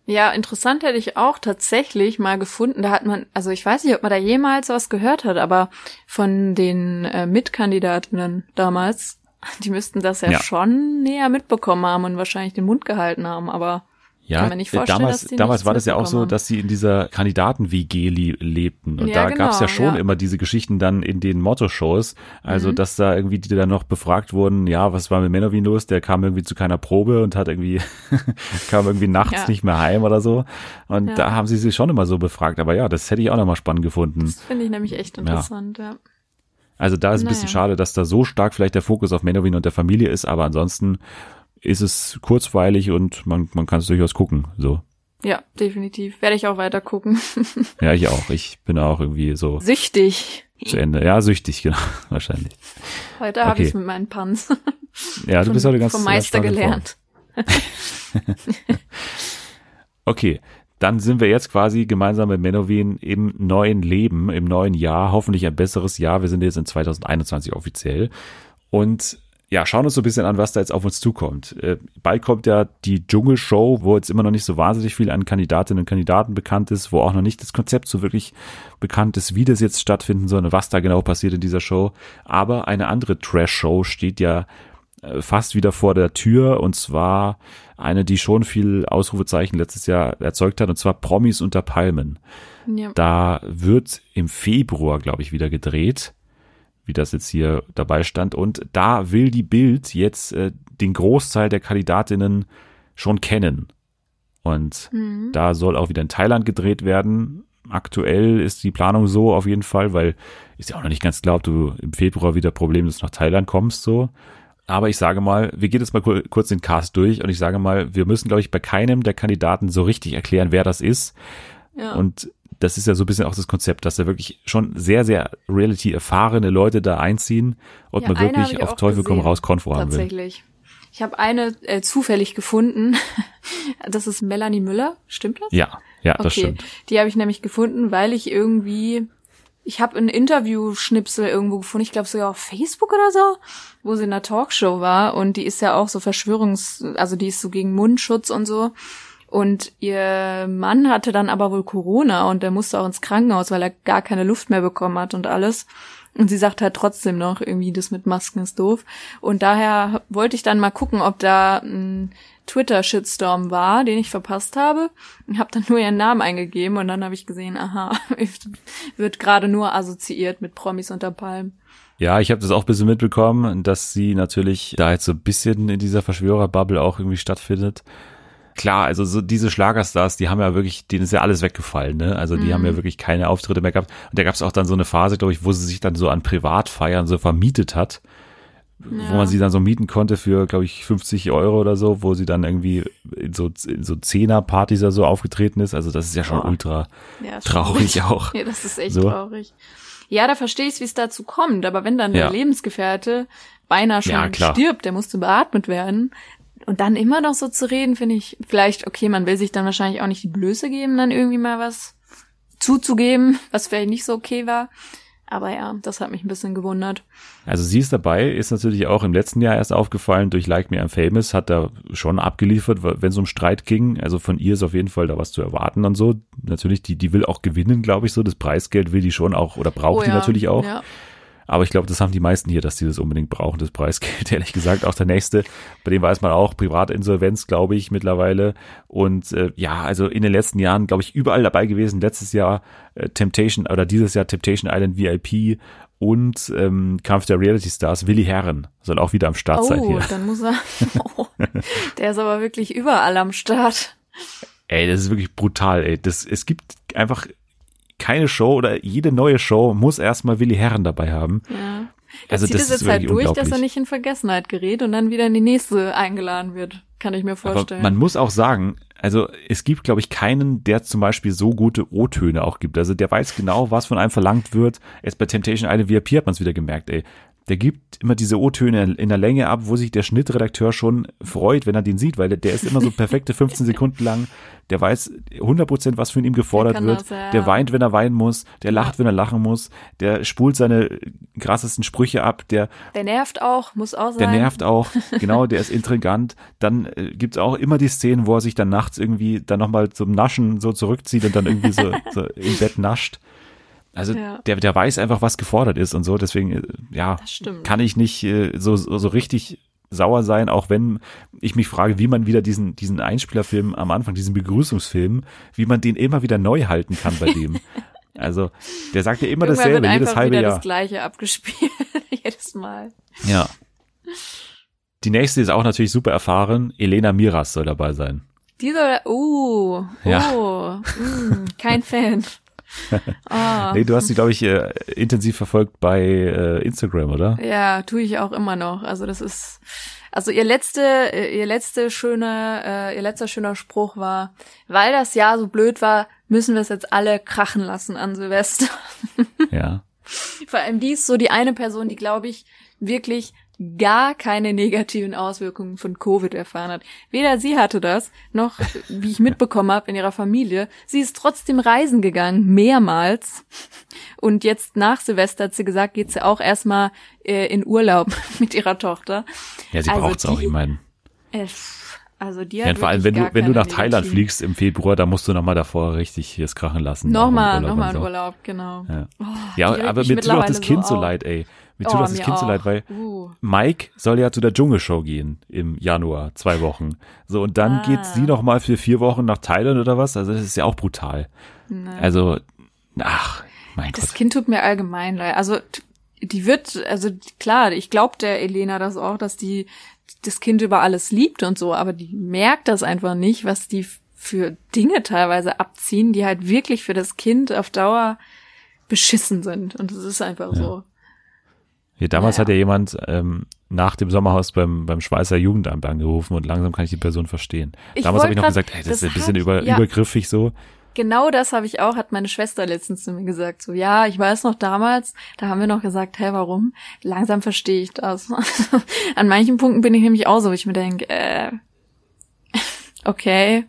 Ja, interessant hätte ich auch tatsächlich mal gefunden. Da hat man, also ich weiß nicht, ob man da jemals was gehört hat, aber von den äh, Mitkandidatinnen damals, die müssten das ja, Ja. schon näher mitbekommen haben und wahrscheinlich den Mund gehalten haben, aber Ja, Kann mir nicht äh, vorstellen, damals, dass die damals war das ja auch so, dass sie in dieser Kandidaten-WG lebten. Und Ja, da gab's ja genau, schon ja. immer diese Geschichten dann in den Motto-Shows. Also, Mhm. dass da irgendwie die dann noch befragt wurden, ja, was war mit Menowin los? Der kam irgendwie zu keiner Probe und hat irgendwie, kam irgendwie nachts Ja. nicht mehr heim oder so. Und Ja. da haben sie sich schon immer so befragt. Aber ja, das hätte ich auch nochmal spannend gefunden. das finde ich nämlich echt interessant, ja. Also da ist ein bisschen Naja. schade, dass da so stark vielleicht der Fokus auf Menowin und der Familie ist, aber ansonsten ist es kurzweilig und man, man kann es durchaus gucken, so. Ja, definitiv. Werde ich auch weiter gucken. Ja, ich auch. Ich bin auch irgendwie so Süchtig. zu Ende. Ja, süchtig, genau, wahrscheinlich. Heute habe Okay. ich es mit meinen Pans Ja, du bist heute ganz vom Meister gelernt. Okay, dann sind wir jetzt quasi gemeinsam mit Menowin im neuen Leben, im neuen Jahr, hoffentlich ein besseres Jahr. Wir sind jetzt in 2021 offiziell und ja, schauen uns so ein bisschen an, was da jetzt auf uns zukommt. Äh, bald kommt ja die Dschungelshow, wo jetzt immer noch nicht so wahnsinnig viel an Kandidatinnen und Kandidaten bekannt ist, wo auch noch nicht das Konzept so wirklich bekannt ist, wie das jetzt stattfinden soll und was da genau passiert in dieser Show. Aber eine andere Trash-Show steht ja äh, fast wieder vor der Tür und zwar eine, die schon viel Ausrufezeichen letztes Jahr erzeugt hat und zwar Promis unter Palmen. Ja. Da wird im Februar, glaube ich, wieder gedreht, wie das jetzt hier dabei stand. Und da will die Bild jetzt äh, den Großteil der Kandidatinnen schon kennen. Und Mhm. da soll auch wieder in Thailand gedreht werden. Aktuell ist die Planung so auf jeden Fall, weil ist ja auch noch nicht ganz klar, ob du im Februar wieder problemlos nach Thailand kommst, so. Aber ich sage mal, wir gehen jetzt mal kur- kurz den Cast durch und ich sage mal, wir müssen, glaube ich, bei keinem der Kandidaten so richtig erklären, wer das ist. Ja. Und das ist ja so ein bisschen auch das Konzept, dass da wirklich schon sehr, sehr reality-erfahrene Leute da einziehen und Ja, man wirklich ich auf Teufel komm raus Konfro haben will. Tatsächlich. Ich habe eine äh, zufällig gefunden. Das ist Melanie Müller. Stimmt das? Ja, ja, das okay. stimmt. Die habe ich nämlich gefunden, weil ich irgendwie ich habe ein Interview-Schnipsel irgendwo gefunden, ich glaube sogar auf Facebook oder so, wo sie in einer Talkshow war und die ist ja auch so Verschwörungs, also die ist so gegen Mundschutz und so. Und ihr Mann hatte dann aber wohl Corona und der musste auch ins Krankenhaus, weil er gar keine Luft mehr bekommen hat und alles. Und sie sagt halt trotzdem noch, irgendwie das mit Masken ist doof. Und daher wollte ich dann mal gucken, ob da ein Twitter-Shitstorm war, den ich verpasst habe. Ich habe dann nur ihren Namen eingegeben und dann habe ich gesehen, aha, wird gerade nur assoziiert mit Promis unter Palmen. Ja, ich habe das auch ein bisschen mitbekommen, dass sie natürlich da jetzt so ein bisschen in dieser Verschwörerbubble auch irgendwie stattfindet. Klar, also so diese Schlagerstars, die haben ja wirklich, denen ist ja alles weggefallen, ne? Also die haben ja wirklich keine Auftritte mehr gehabt. Und da gab es auch dann so eine Phase, glaube ich, wo sie sich dann so an Privatfeiern so vermietet hat, wo man sie dann so mieten konnte für, glaube ich, 50 Euro oder so, wo sie dann irgendwie in so, in so Zehner-Partys oder so aufgetreten ist. Also das ist ja schon Boah. ultra Ja, traurig auch. Ja, das ist echt So. traurig. Ja, da verstehe ich, wie es dazu kommt. Aber wenn dann Ja. der Lebensgefährte beinahe schon Ja, stirbt, der musste beatmet werden. Und dann immer noch so zu reden, finde ich, vielleicht, okay, man will sich dann wahrscheinlich auch nicht die Blöße geben, dann irgendwie mal was zuzugeben, was vielleicht nicht so okay war. Aber ja, das hat mich ein bisschen gewundert. Also sie ist dabei, ist natürlich auch im letzten Jahr erst aufgefallen durch Like Me I'm Famous, hat da schon abgeliefert, wenn es um Streit ging. Also von ihr ist auf jeden Fall da was zu erwarten und so. Natürlich, die, die will auch gewinnen, glaube ich so. Das Preisgeld will die schon auch oder braucht Oh die ja, natürlich auch. Ja. Aber ich glaube, das haben die meisten hier, dass die das unbedingt brauchen, das Preisgeld, ehrlich gesagt. Auch der nächste, bei dem weiß man auch, Privatinsolvenz, glaube ich, mittlerweile. Und äh, ja, also in den letzten Jahren, glaube ich, überall dabei gewesen. Letztes Jahr äh, Temptation oder dieses Jahr Temptation Island VIP und ähm, Kampf der Reality Stars, Willi Herren soll auch wieder am Start sein Oh, hier. dann muss er. Oh, der ist aber wirklich überall am Start. Ey, das ist wirklich brutal, ey. Das, es gibt einfach keine Show oder jede neue Show muss erstmal Willi Herren dabei haben. Ja. Also zieht es jetzt halt durch, dass er nicht in Vergessenheit gerät und dann wieder in die nächste eingeladen wird. Kann ich mir vorstellen. Aber man muss auch sagen, also es gibt, glaube ich, keinen, der zum Beispiel so gute O-Töne auch gibt. Also der weiß genau, was von einem verlangt wird. Jetzt bei Temptation Island VIP hat man es wieder gemerkt, ey der gibt immer diese O-Töne in der Länge ab, wo sich der Schnittredakteur schon freut, wenn er den sieht, weil der, ist immer so perfekte 15 Sekunden lang. Der weiß 100% was von ihm gefordert wird. Das, ja. Der weint, wenn er weinen muss. Der lacht, wenn er lachen muss. Der spult seine krassesten Sprüche ab. Der, der nervt auch, muss auch sein. Der nervt auch, genau, der ist intrigant. Dann äh, gibt's auch immer die Szenen, wo er sich dann nachts irgendwie dann nochmal zum Naschen so zurückzieht und dann irgendwie so, so im Bett nascht. Also ja. der, der weiß einfach, was gefordert ist und so. Deswegen, äh, ja, kann ich nicht äh, so, so, so richtig sauer sein, auch wenn ich mich frage, wie man wieder diesen, diesen Einspielerfilm am Anfang, diesen Begrüßungsfilm, wie man den immer wieder neu halten kann bei dem. Also, der sagt ja immer Irgendwann dasselbe, wird jedes halbe wieder Jahr. das gleiche abgespielt, jedes Mal. Ja. Die nächste ist auch natürlich super erfahren. Elena Miras soll dabei sein. Die soll, uh, ja. oh, mm, kein Fan. Oh. nee, du hast sie, glaube ich, äh, intensiv verfolgt bei äh, Instagram, oder? Ja, tue ich auch immer noch. Also das ist, also ihr letzte, ihr letzte schöne, äh, ihr letzter schöner Spruch war, weil das Jahr so blöd war, müssen wir es jetzt alle krachen lassen an Silvester. ja. Vor allem die ist so die eine Person, die, glaube ich, wirklich gar keine negativen Auswirkungen von Covid erfahren hat. Weder sie hatte das, noch, wie ich mitbekommen habe, in ihrer Familie. Sie ist trotzdem reisen gegangen, mehrmals. Und jetzt nach Silvester hat sie gesagt, geht sie auch erstmal äh, in Urlaub mit ihrer Tochter. Ja, sie also braucht's auch, ich meine. Äh, also die hat ja, vor allem, wenn du, wenn du nach Thailand fliegst im Februar, da musst du nochmal davor richtig hier es krachen lassen. Nochmal, nochmal in Urlaub, genau. Ja, oh, ja aber mir tut auch das Kind so, so leid, ey. Mir tut oh, das Kind auch. so leid, weil uh. Mike soll ja zu der Dschungelshow gehen im Januar, zwei Wochen. So, und dann ah. geht sie nochmal für vier Wochen nach Thailand oder was? Also das ist ja auch brutal. Nein. Also, ach, mein das Gott. Das Kind tut mir allgemein leid. Also die wird, also klar, ich glaube der Elena das auch, dass die das Kind über alles liebt und so, aber die merkt das einfach nicht, was die für Dinge teilweise abziehen, die halt wirklich für das Kind auf Dauer beschissen sind. Und das ist einfach ja. so. Ja, damals naja. hat ja jemand ähm, nach dem Sommerhaus beim, beim Schweißer Jugendamt angerufen und langsam kann ich die Person verstehen. Ich damals habe ich noch grad, gesagt, hey, das, das ist ein bisschen über, ja. übergriffig so. Genau das habe ich auch, hat meine Schwester letztens zu mir gesagt. So, ja, ich weiß noch damals, da haben wir noch gesagt, hä, warum? Langsam verstehe ich das. An manchen Punkten bin ich nämlich auch so, wo ich mir denke, äh, okay,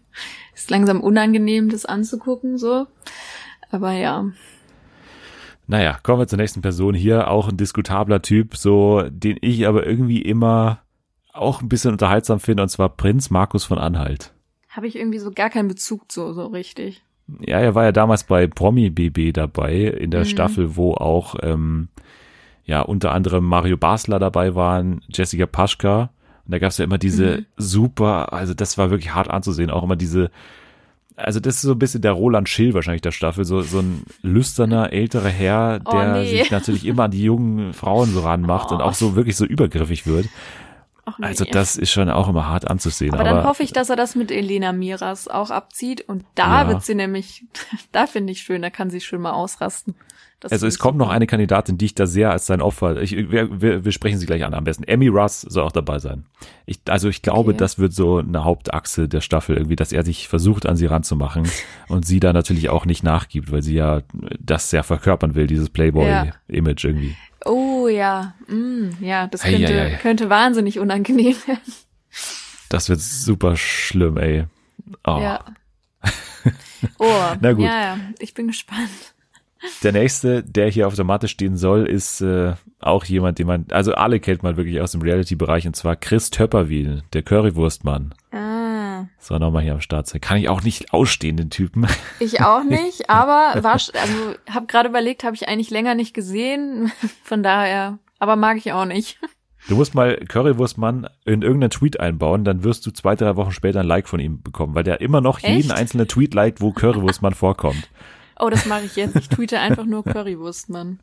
ist langsam unangenehm, das anzugucken, so. Aber ja. Naja, kommen wir zur nächsten Person hier. Auch ein diskutabler Typ, so, den ich aber irgendwie immer auch ein bisschen unterhaltsam finde, und zwar Prinz Markus von Anhalt. Habe ich irgendwie so gar keinen Bezug zu, so richtig. Ja, er war ja damals bei Promi BB dabei, in der mhm. Staffel, wo auch, ähm, ja, unter anderem Mario Basler dabei waren, Jessica Paschka. Und da gab's ja immer diese mhm. super, also das war wirklich hart anzusehen, auch immer diese also das ist so ein bisschen der Roland Schill wahrscheinlich der Staffel, so, so ein lüsterner, älterer Herr, oh, der oh, nee. sich natürlich immer an die jungen Frauen so ranmacht oh. und auch so wirklich so übergriffig wird. Nee. Also das ist schon auch immer hart anzusehen. Aber, aber dann hoffe ich, dass er das mit Elena Miras auch abzieht und da ja. wird sie nämlich, da finde ich schön, da kann sie schön mal ausrasten. Das also es kommt noch eine Kandidatin, die ich da sehr als sein Opfer, ich, wir, wir, wir sprechen sie gleich an am besten. Emmy Russ soll auch dabei sein. Ich, also ich glaube, okay. das wird so eine Hauptachse der Staffel irgendwie, dass er sich versucht an sie ranzumachen und sie da natürlich auch nicht nachgibt, weil sie ja das sehr verkörpern will, dieses Playboy-Image ja. irgendwie. Oh ja, mm, ja, das könnte, ei, ei, ei. könnte wahnsinnig unangenehm werden. Das wird super schlimm, ey. Oh. Ja. Oh, Na gut. ja, ja, ich bin gespannt. Der nächste, der hier auf der Matte stehen soll, ist äh, auch jemand, den man, also alle kennt man wirklich aus dem Reality-Bereich, und zwar Chris Töpperwien, der Currywurstmann. Ah. So, nochmal hier am Start sein. Kann ich auch nicht ausstehen, den Typen. Ich auch nicht, aber war, also, habe gerade überlegt, habe ich eigentlich länger nicht gesehen, von daher, aber mag ich auch nicht. Du musst mal Currywurstmann in irgendeinen Tweet einbauen, dann wirst du zwei, drei Wochen später ein Like von ihm bekommen, weil der immer noch Echt? jeden einzelnen Tweet liked, wo Currywurstmann vorkommt. Oh, das mache ich jetzt. Ich tweete einfach nur Currywurst, Mann.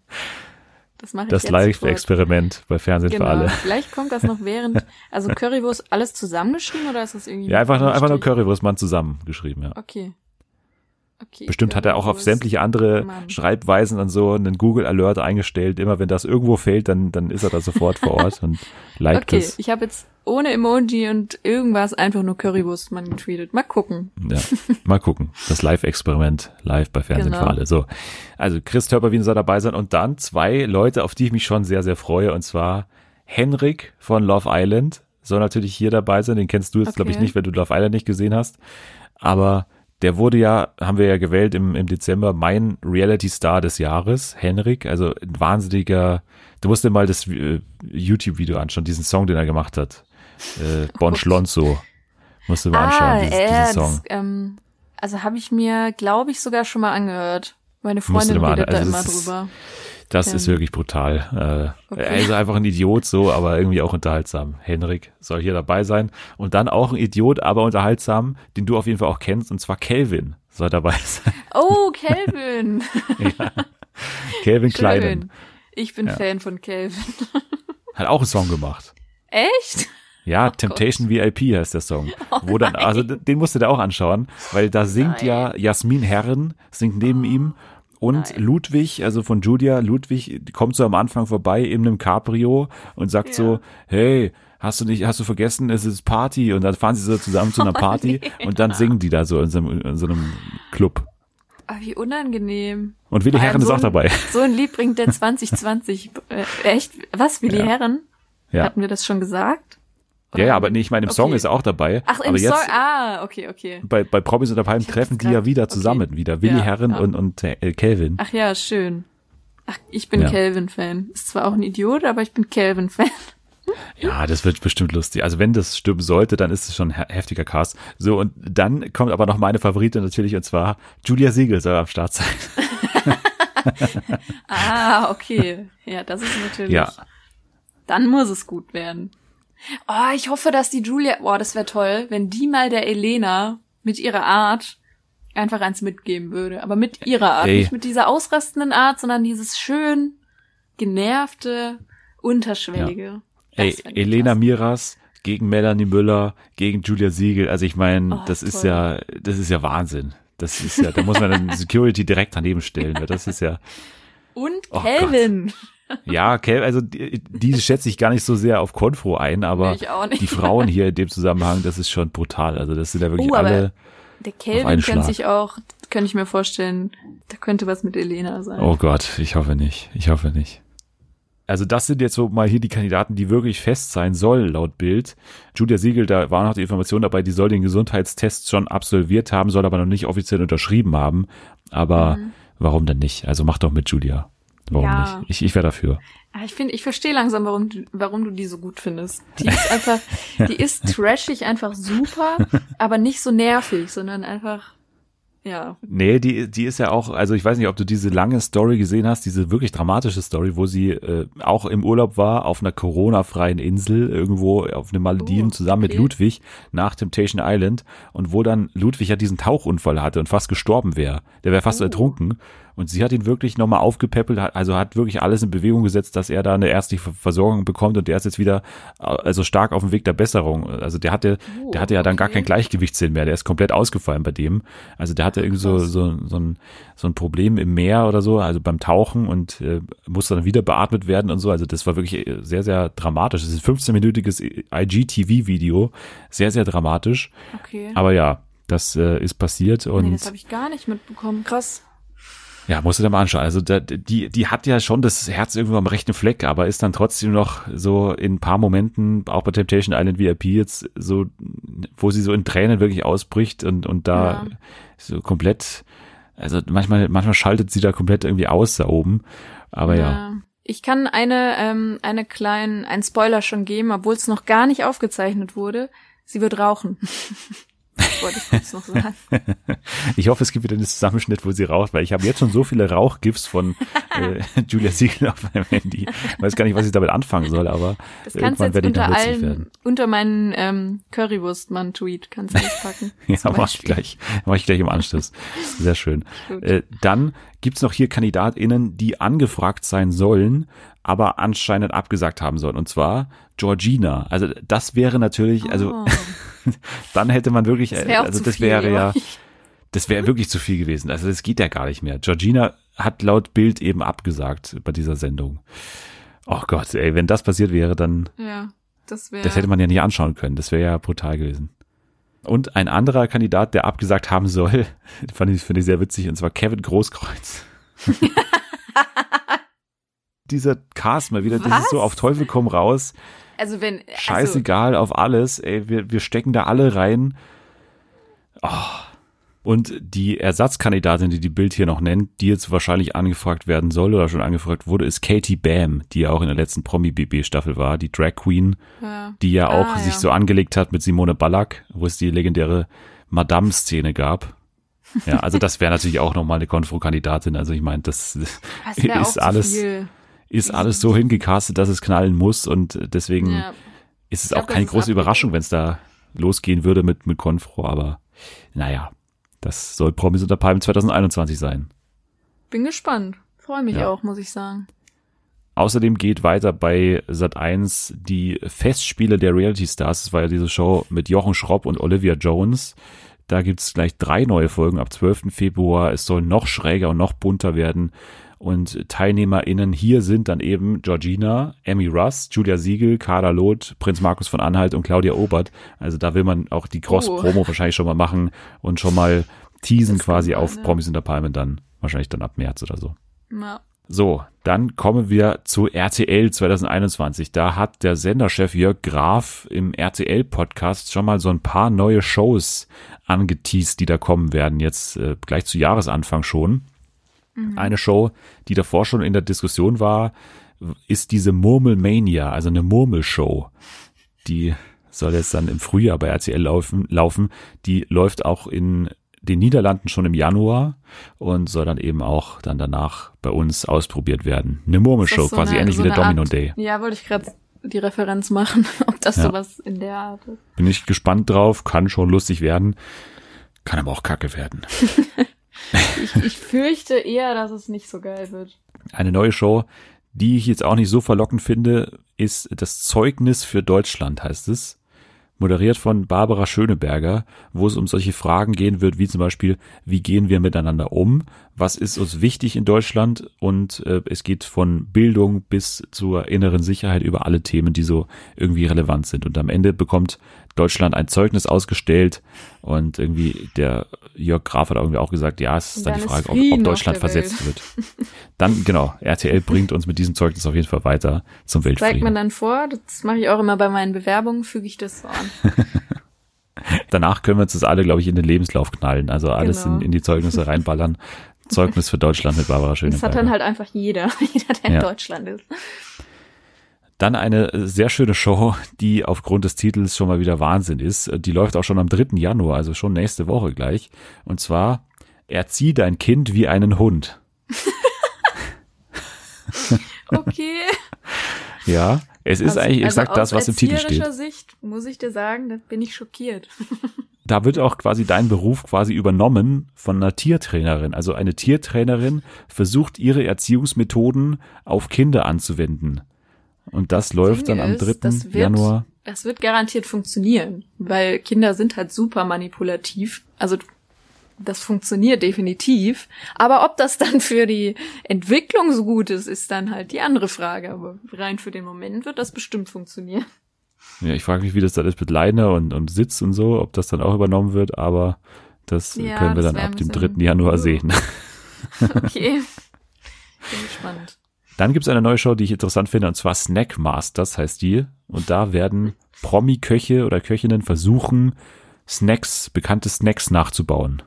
Das mache ich Das Live-Experiment bei Fernsehen genau. für alle. Vielleicht kommt das noch während, also Currywurst alles zusammengeschrieben oder ist das irgendwie? Ja, einfach nur, einfach nur Currywurst Mann zusammengeschrieben, ja. Okay. Okay, Bestimmt hat er auch auf Currywurst. sämtliche andere Mann. Schreibweisen und so einen Google Alert eingestellt. Immer wenn das irgendwo fällt, dann, dann ist er da sofort vor Ort und liked Okay, es. ich habe jetzt ohne Emoji und irgendwas einfach nur Currywurstmann getweetet. Mal gucken. Ja, mal gucken. Das Live-Experiment live bei Fernsehen Genau. für alle. So. Also Chris Töpperwien soll dabei sein und dann zwei Leute, auf die ich mich schon sehr, sehr freue. Und zwar Henrik von Love Island soll natürlich hier dabei sein. Den kennst du jetzt, glaube ich, Okay. nicht, wenn du Love Island nicht gesehen hast. Aber der wurde ja, haben wir ja gewählt im, im Dezember, mein Reality-Star des Jahres, Henrik. Also ein wahnsinniger, du musst dir mal das äh, YouTube-Video anschauen, diesen Song, den er gemacht hat. Äh, Bon. Schlonzo. Musst du mal anschauen, ah, dieses, äh, diesen Song. das, ähm, also habe ich mir, glaube ich, sogar schon mal angehört. Meine Freundin redet da also immer das ist- Das ist Ähm, wirklich brutal. Äh, okay. Er ist einfach ein Idiot so, aber irgendwie auch unterhaltsam. Henrik soll hier dabei sein. Und dann auch ein Idiot, aber unterhaltsam, den du auf jeden Fall auch kennst, und zwar Kelvin soll dabei sein. Oh, Kelvin. Kelvin Schön. Kleinen Ich bin Ja. Fan von Kelvin. hat auch einen Song gemacht. Echt? Ja, Oh Temptation VIP heißt der Song. wo dann, also den musst du dir auch anschauen, weil da singt Nein. ja Jasmin Herren, singt neben ihm und Nein. Ludwig, also von Julia, Ludwig kommt so am Anfang vorbei in einem Cabrio und sagt Ja. so, hey, hast du nicht, hast du vergessen, es ist Party und dann fahren sie so zusammen zu einer Party und dann singen die da so in so einem, in so einem Club. Ah, wie unangenehm. Und Willi Herren ist so auch ein- dabei. So ein Lied bringt der 2020. Äh, echt? Was, Willi Ja. Herren? Ja. Hatten wir das schon gesagt? Ja, ja, aber nee, ich meine, im Song Okay. ist er auch dabei. Ach, im aber jetzt, Song. Ah, okay, okay. bei, bei Promis unter Palmen treffen die ja wieder okay. zusammen, wieder Willi Ja, Herren ja. und, und äh, Kelvin. Ach ja, schön. Ach, ich bin Ja. Kelvin-Fan. Ist zwar auch ein Idiot, aber ich bin Kelvin-Fan. Ja, das wird bestimmt lustig. Also wenn das stimmen sollte, dann ist es schon ein he- heftiger Cast. So, und dann kommt aber noch meine Favorite natürlich, und zwar Julia Siegel soll am Start sein. Ah, okay. Ja, das ist natürlich. Ja. Dann muss es gut werden. Oh, ich hoffe, dass die Julia, boah, das wäre toll, wenn die mal der Elena mit ihrer Art einfach eins mitgeben würde. Aber mit ihrer Art. Ey. Nicht mit dieser ausrastenden Art, sondern dieses schön genervte, unterschwellige. Das Ey, Elena klasse. Miras gegen Melanie Müller, gegen Julia Siegel. Also ich meine, Oh, das ist toll. ja, das ist ja Wahnsinn. Das ist ja, da muss man dann Security direkt daneben stellen. weil Das ist ja, Und Oh Kelvin. Ja, Kel, also die, diese schätze ich gar nicht so sehr auf Konfro ein, aber die Frauen hier in dem Zusammenhang, das ist schon brutal. Also das sind ja wirklich Oh, alle. Der Kelvin kennt sich auch, könnte ich mir vorstellen, da könnte was mit Elena sein. Oh Gott, ich hoffe nicht. Ich hoffe nicht. Also das sind jetzt so mal hier die Kandidaten, die wirklich fest sein sollen, laut Bild. Julia Siegel, da war noch die Information dabei, die soll den Gesundheitstest schon absolviert haben, soll aber noch nicht offiziell unterschrieben haben. Aber warum denn nicht? Also mach doch mit Julia. Warum. Ja. nicht? Ich, ich wäre dafür. Ah, Ich finde, ich verstehe langsam, warum du, warum du die so gut findest. Die ist einfach, die ist trashig einfach super, aber nicht so nervig, sondern einfach, ja. Nee, die, die ist ja auch, also ich weiß nicht, ob du diese lange Story gesehen hast, diese wirklich dramatische Story, wo sie äh, auch im Urlaub war, auf einer Corona-freien Insel, irgendwo auf den Malediven, Oh, zusammen mit okay. Ludwig nach Temptation Island und wo dann Ludwig ja diesen Tauchunfall hatte und fast gestorben wäre. Der wäre fast Oh. ertrunken. Und sie hat ihn wirklich nochmal aufgepäppelt, also hat wirklich alles in Bewegung gesetzt, dass er da eine ärztliche Ver- Versorgung bekommt und der ist jetzt wieder äh, also stark auf dem Weg der Besserung. Also der hatte, Oh, der hatte ja dann gar kein Gleichgewichtssinn mehr, der ist komplett ausgefallen bei dem. Also der hatte irgendwie so, so, so, ein, so ein Problem im Meer oder so, also beim Tauchen und äh, musste dann wieder beatmet werden und so. Also das war wirklich äh, sehr, sehr dramatisch. Das ist ein 15-minütiges IGTV-Video, sehr, sehr dramatisch. Okay. Aber ja, das äh, ist passiert und nee, das habe ich gar nicht mitbekommen. Krass. Ja, musst du dir mal anschauen. Also da, die, die hat ja schon das Herz irgendwo am rechten Fleck, aber ist dann trotzdem noch so in ein paar Momenten, auch bei Temptation Island VIP jetzt, so, wo sie so in Tränen wirklich ausbricht und, und da Ja. so komplett, also manchmal, manchmal schaltet sie da komplett irgendwie aus da oben. Aber ja. Ich kann eine, ähm, eine kleinen, einen Spoiler schon geben, obwohl es noch gar nicht aufgezeichnet wurde. Sie wird rauchen. wollte ich kurz noch sagen. Ich hoffe, es gibt wieder einen Zusammenschnitt, wo sie raucht, weil ich habe jetzt schon so viele Rauchgifts von äh, Julia Siegel auf meinem Handy. Ich weiß gar nicht, was ich damit anfangen soll, aber Das kannst irgendwann werde ich unter allen, werden. unter meinen ähm, Currywurstmann-Tweet kannst du das packen. Ja, mach ich gleich. Mach ich gleich im Anschluss. Sehr schön. Äh, dann gibt's noch hier KandidatInnen, die angefragt sein sollen, aber anscheinend abgesagt haben sollen. Und zwar Georgina. Also das wäre natürlich, also Oh, dann hätte man wirklich, das äh, wär auch also das viel, wäre ja? Das wäre wirklich zu viel gewesen. Also das geht ja gar nicht mehr. Georgina hat laut Bild eben abgesagt bei dieser Sendung. Oh Gott, ey, wenn das passiert wäre, dann Ja, das wäre. das hätte man ja nicht anschauen können. Das wäre ja brutal gewesen. Und ein anderer Kandidat, der abgesagt haben soll, fand ich, finde ich sehr witzig, und zwar Kevin Großkreuz. Dieser Cast mal wieder, das Was? ist so auf Teufel komm raus. Also wenn. Also, Scheißegal auf alles. Ey, wir, wir stecken da alle rein. Oh. Und die Ersatzkandidatin, die die Bild hier noch nennt, die jetzt wahrscheinlich angefragt werden soll oder schon angefragt wurde, ist Katie Bam, die ja auch in der letzten Promi-BB-Staffel war, die Drag Queen, ja. die ja auch Ah, sich ja. so angelegt hat mit Simone Ballack, wo es die legendäre Madame-Szene gab. Ja, also das wäre natürlich auch nochmal eine Konfro-Kandidatin. Also ich meine, das Das ist alles, viel. Ist alles so hingecastet, dass es knallen muss und deswegen Ja. ist es Ich glaub, auch keine das ist große. Überraschung, wenn es da losgehen würde mit, mit Confro, aber naja, das soll Promis unter Palmen 2021 sein. Bin gespannt. Freue mich Ja. auch, muss ich sagen. Außerdem geht weiter bei Sat1 die Festspiele der Reality Stars. Das war ja diese Show mit Jochen Schropp und Olivia Jones. Da gibt's gleich drei neue Folgen ab 12. Februar. Es soll noch schräger und noch bunter werden. Und TeilnehmerInnen hier sind dann eben Georgina, Emmy Russ, Julia Siegel, Kader Loth, Prinz Markus von Anhalt und Claudia Obert. Also da will man auch die Cross-Promo wahrscheinlich schon mal machen und schon mal teasen quasi sein, auf ja. Promis unter Palmen dann. Wahrscheinlich dann ab März oder so. Ja. So, dann kommen wir zu RTL 2021. Da hat der Senderchef Jörg Graf im RTL-Podcast schon mal so ein paar neue Shows angeteased, die da kommen werden, jetzt äh, gleich zu Jahresanfang schon. Eine Show, die davor schon in der Diskussion war, ist diese Murmelmania, also eine Murmelshow. Die soll jetzt dann im Frühjahr bei RTL laufen, laufen. Die läuft auch in den Niederlanden schon im Januar und soll dann eben auch dann danach bei uns ausprobiert werden. Eine Murmelshow, so quasi eine- ähnlich so wie der Domino Art- Day. Ja, wollte ich gerade die Referenz machen, ob das Ja. sowas in der Art ist. Bin ich gespannt drauf, kann schon lustig werden, kann aber auch kacke werden. Ich, ich fürchte eher, dass es nicht so geil wird. Eine neue Show, die ich jetzt auch nicht so verlockend finde, ist das Zeugnis für Deutschland, heißt es. Moderiert von Barbara Schöneberger, wo es um solche Fragen gehen wird, wie zum Beispiel, wie gehen wir miteinander um? Was ist uns wichtig in Deutschland? Und äh, es geht von Bildung bis zur inneren Sicherheit über alle Themen, die so irgendwie relevant sind. Und am Ende bekommt Deutschland ein Zeugnis ausgestellt und irgendwie der Jörg Graf hat irgendwie auch gesagt, ja, es ist dann, Dann die Frage, ob, ob Deutschland versetzt wird. Dann, genau, RTL bringt uns mit diesem Zeugnis auf jeden Fall weiter zum Zeigt man Weltfrieden. dann vor, das mache ich auch immer bei meinen Bewerbungen, füge ich das so an. Danach können wir uns das alle, glaube ich, in den Lebenslauf knallen. Also alles Genau. in, in die Zeugnisse reinballern. Zeugnis für Deutschland mit Barbara Das hat dann Schöneberger. halt einfach jeder, jeder, der Ja. in Deutschland ist. Dann eine sehr schöne Show, die aufgrund des Titels schon mal wieder Wahnsinn ist. Die läuft auch schon am 3. Januar, also schon nächste Woche gleich. Und zwar Erzieh dein Kind wie einen Hund. Okay. Ja, es ist Also- eigentlich also exakt das, aus was im Titel steht. erzieherischer Sicht muss ich dir sagen, da bin ich schockiert. Da wird auch quasi dein Beruf quasi übernommen von einer Tiertrainerin. Also eine Tiertrainerin versucht ihre Erziehungsmethoden auf Kinder anzuwenden. Und das läuft Ding dann am ist, 3. das wird- Januar. Das wird garantiert funktionieren, weil Kinder sind halt super manipulativ. Also das funktioniert definitiv. Aber ob das dann für die Entwicklung so gut ist, ist dann halt die andere Frage. Aber rein für den Moment wird das bestimmt funktionieren. Ja, ich frage mich, wie das dann ist mit Leine und, und Sitz und so, ob das dann auch übernommen wird, aber das Ja, können wir das dann ab dem bisschen- 3. Januar sehen. Okay. Bin gespannt. Dann gibt's eine neue Show, die ich interessant finde, und zwar Snack Masters heißt die. Und da werden Promi-Köche oder Köchinnen versuchen, Snacks, bekannte Snacks nachzubauen.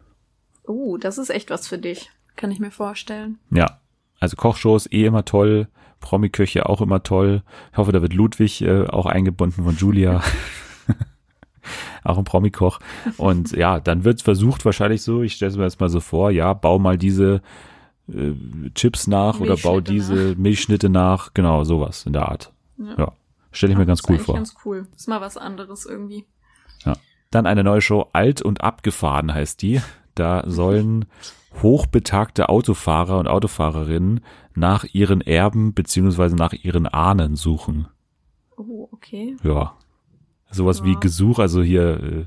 Oh, das ist echt was für dich. Kann ich mir vorstellen. Ja, also Kochshows eh immer toll, Promi-Köche auch immer toll. Ich hoffe, da wird Ludwig äh, auch eingebunden von Julia. auch ein Promi-Koch. Und ja, dann wird versucht wahrscheinlich so, ich stelle es mir jetzt mal so vor, ja, bau mal diese äh, Chips nach oder bau diese Milchschnitte nach. Genau, sowas in der Art. Ja. Ja, stelle ich mir ganz cool vor. Ganz cool. Ist mal was anderes irgendwie. Dann eine neue Show, Alt und Abgefahren heißt die. Da sollen hochbetagte Autofahrer und Autofahrerinnen nach ihren Erben beziehungsweise nach ihren Ahnen suchen. Oh, okay. Ja. Sowas wie Ja. Gesuch, also hier äh,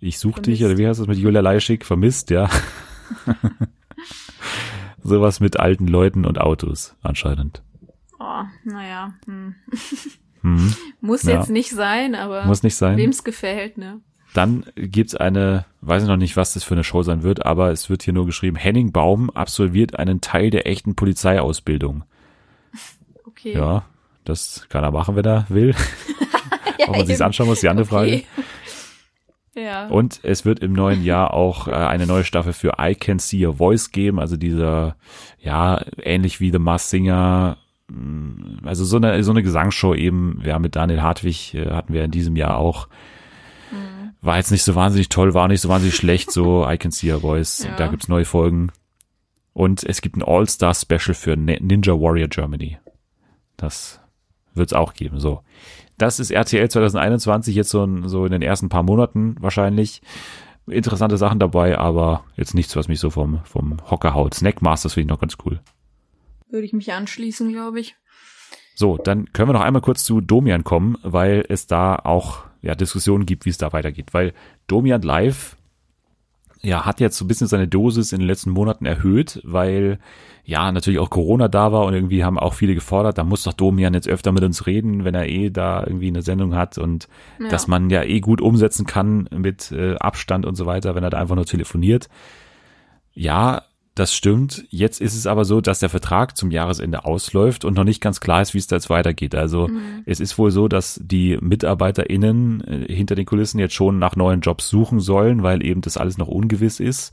Ich such dich, oder wie heißt das mit Julia Leischig? Vermisst, ja. Sowas mit alten Leuten und Autos, anscheinend. Oh, naja. Hm. Hm. Muss Ja. jetzt nicht sein, aber Muss nicht sein. wem's gefällt, ne? Dann gibt's eine, weiß ich noch nicht, was das für eine Show sein wird, aber es wird hier nur geschrieben, Henning Baum absolviert einen Teil der echten Polizeiausbildung. Okay. Ja, das kann er machen, wenn er will. Ja, Ob man eben. anschauen muss, die andere Frage. Okay. Ja. Und es wird im neuen Jahr auch äh, eine neue Staffel für I Can See Your Voice geben, also dieser, ja, ähnlich wie The Masked Singer, mh, also so eine, so eine Gesangsshow eben, ja, mit Daniel Hartwig äh, hatten wir in diesem Jahr auch. War jetzt nicht so wahnsinnig toll, war nicht so wahnsinnig schlecht, so I Can See Your Voice. Ja. Da gibt's neue Folgen. Und es gibt ein All-Star-Special für Ni- Ninja Warrior Germany. Das wird's auch geben, so. Das ist RTL 2021 jetzt so, in- so in den ersten paar Monaten wahrscheinlich. Interessante Sachen dabei, aber jetzt nichts, was mich so vom, vom Hocker haut. Snackmasters finde ich noch ganz cool. Würde ich mich anschließen, glaube ich. So, dann können wir noch einmal kurz zu Domian kommen, weil es da auch ja, Diskussionen gibt, wie es da weitergeht. Weil Domian Live ja, hat jetzt so ein bisschen seine Dosis in den letzten Monaten erhöht, weil ja, natürlich auch Corona da war und irgendwie haben auch viele gefordert, da muss doch Domian jetzt öfter mit uns reden, wenn er eh da irgendwie eine Sendung hat und Ja. dass man ja eh gut umsetzen kann mit äh, Abstand und so weiter, wenn er da einfach nur telefoniert. Ja, das stimmt. Jetzt ist es aber so, dass der Vertrag zum Jahresende ausläuft und noch nicht ganz klar ist, wie es da jetzt weitergeht. Also es ist wohl so, dass die MitarbeiterInnen äh, hinter den Kulissen jetzt schon nach neuen Jobs suchen sollen, weil eben das alles noch ungewiss ist.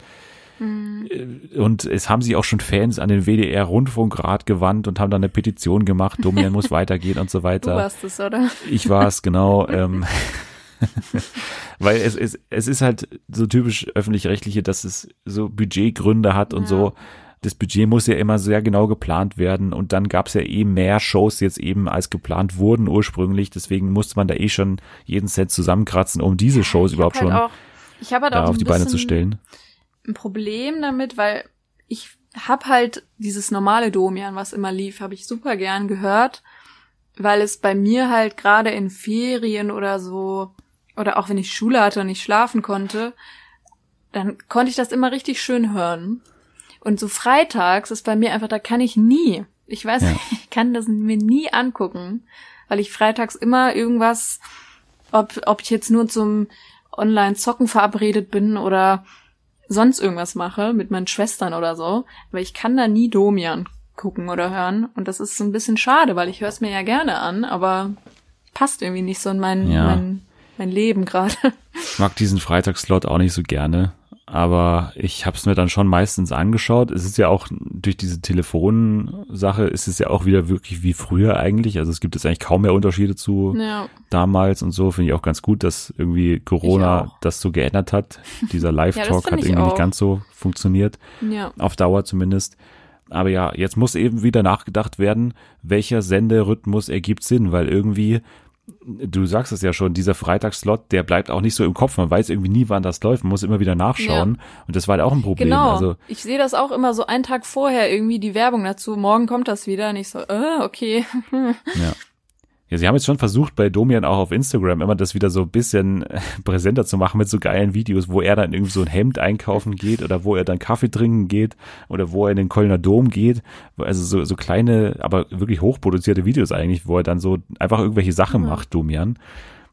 Äh, Und es haben sich auch schon Fans an den WDR-Rundfunkrat gewandt und haben dann eine Petition gemacht, Domian muss weitergehen und so Du weiter. warst es, oder? Ich war es, genau. ähm, weil es, es, es ist halt so typisch öffentlich-rechtliche, dass es so Budgetgründe hat und Ja. so. Das Budget muss ja immer sehr genau geplant werden und dann gab es ja eh mehr Shows jetzt eben als geplant wurden ursprünglich. Deswegen musste man da eh schon jeden Cent zusammenkratzen, um diese Shows Ich überhaupt hab halt schon auch, ich habe halt da auch auf die Beine zu stellen. ein Problem damit, weil ich hab halt dieses normale Domian, was immer lief, habe ich super gern gehört, weil es bei mir halt gerade in Ferien oder so oder auch wenn ich Schule hatte und nicht schlafen konnte, dann konnte ich das immer richtig schön hören. Und so freitags ist bei mir einfach, da kann ich nie, ich weiß Ja. nicht, ich kann das mir nie angucken, weil ich freitags immer irgendwas, ob, ob ich jetzt nur zum Online-Zocken verabredet bin oder sonst irgendwas mache mit meinen Schwestern oder so, aber ich kann da nie Domian gucken oder hören und das ist so ein bisschen schade, weil ich höre es mir ja gerne an, aber passt irgendwie nicht so in mein, Ja. mein, mein Leben gerade. Ich mag diesen Freitagsslot auch nicht so gerne, aber ich habe es mir dann schon meistens angeschaut. Es ist ja auch durch diese Telefonsache ist es ja auch wieder wirklich wie früher eigentlich. Also es gibt jetzt eigentlich kaum mehr Unterschiede zu ja. damals und so. Finde ich auch ganz gut, dass irgendwie Corona das so geändert hat. Dieser Live-Talk find hat irgendwie nicht auch. ganz so funktioniert Ja. auf Dauer zumindest. Aber ja, jetzt muss eben wieder nachgedacht werden, welcher Senderhythmus ergibt Sinn, weil irgendwie, du sagst es ja schon, dieser Freitagsslot, der bleibt auch nicht so im Kopf. Man weiß irgendwie nie, wann das läuft. Man muss immer wieder nachschauen. Und das war halt auch ein Problem. Genau. Also, ich sehe das auch immer so einen Tag vorher irgendwie die Werbung dazu. Morgen kommt das wieder. Und ich so, äh, okay. ja. Ja, sie haben jetzt schon versucht, bei Domian auch auf Instagram immer das wieder so ein bisschen präsenter zu machen mit so geilen Videos, wo er dann irgendwie so ein Hemd einkaufen geht oder wo er dann Kaffee trinken geht oder wo er in den Kölner Dom geht. Also so, so kleine, aber wirklich hochproduzierte Videos eigentlich, wo er dann so einfach irgendwelche Sachen macht, Domian.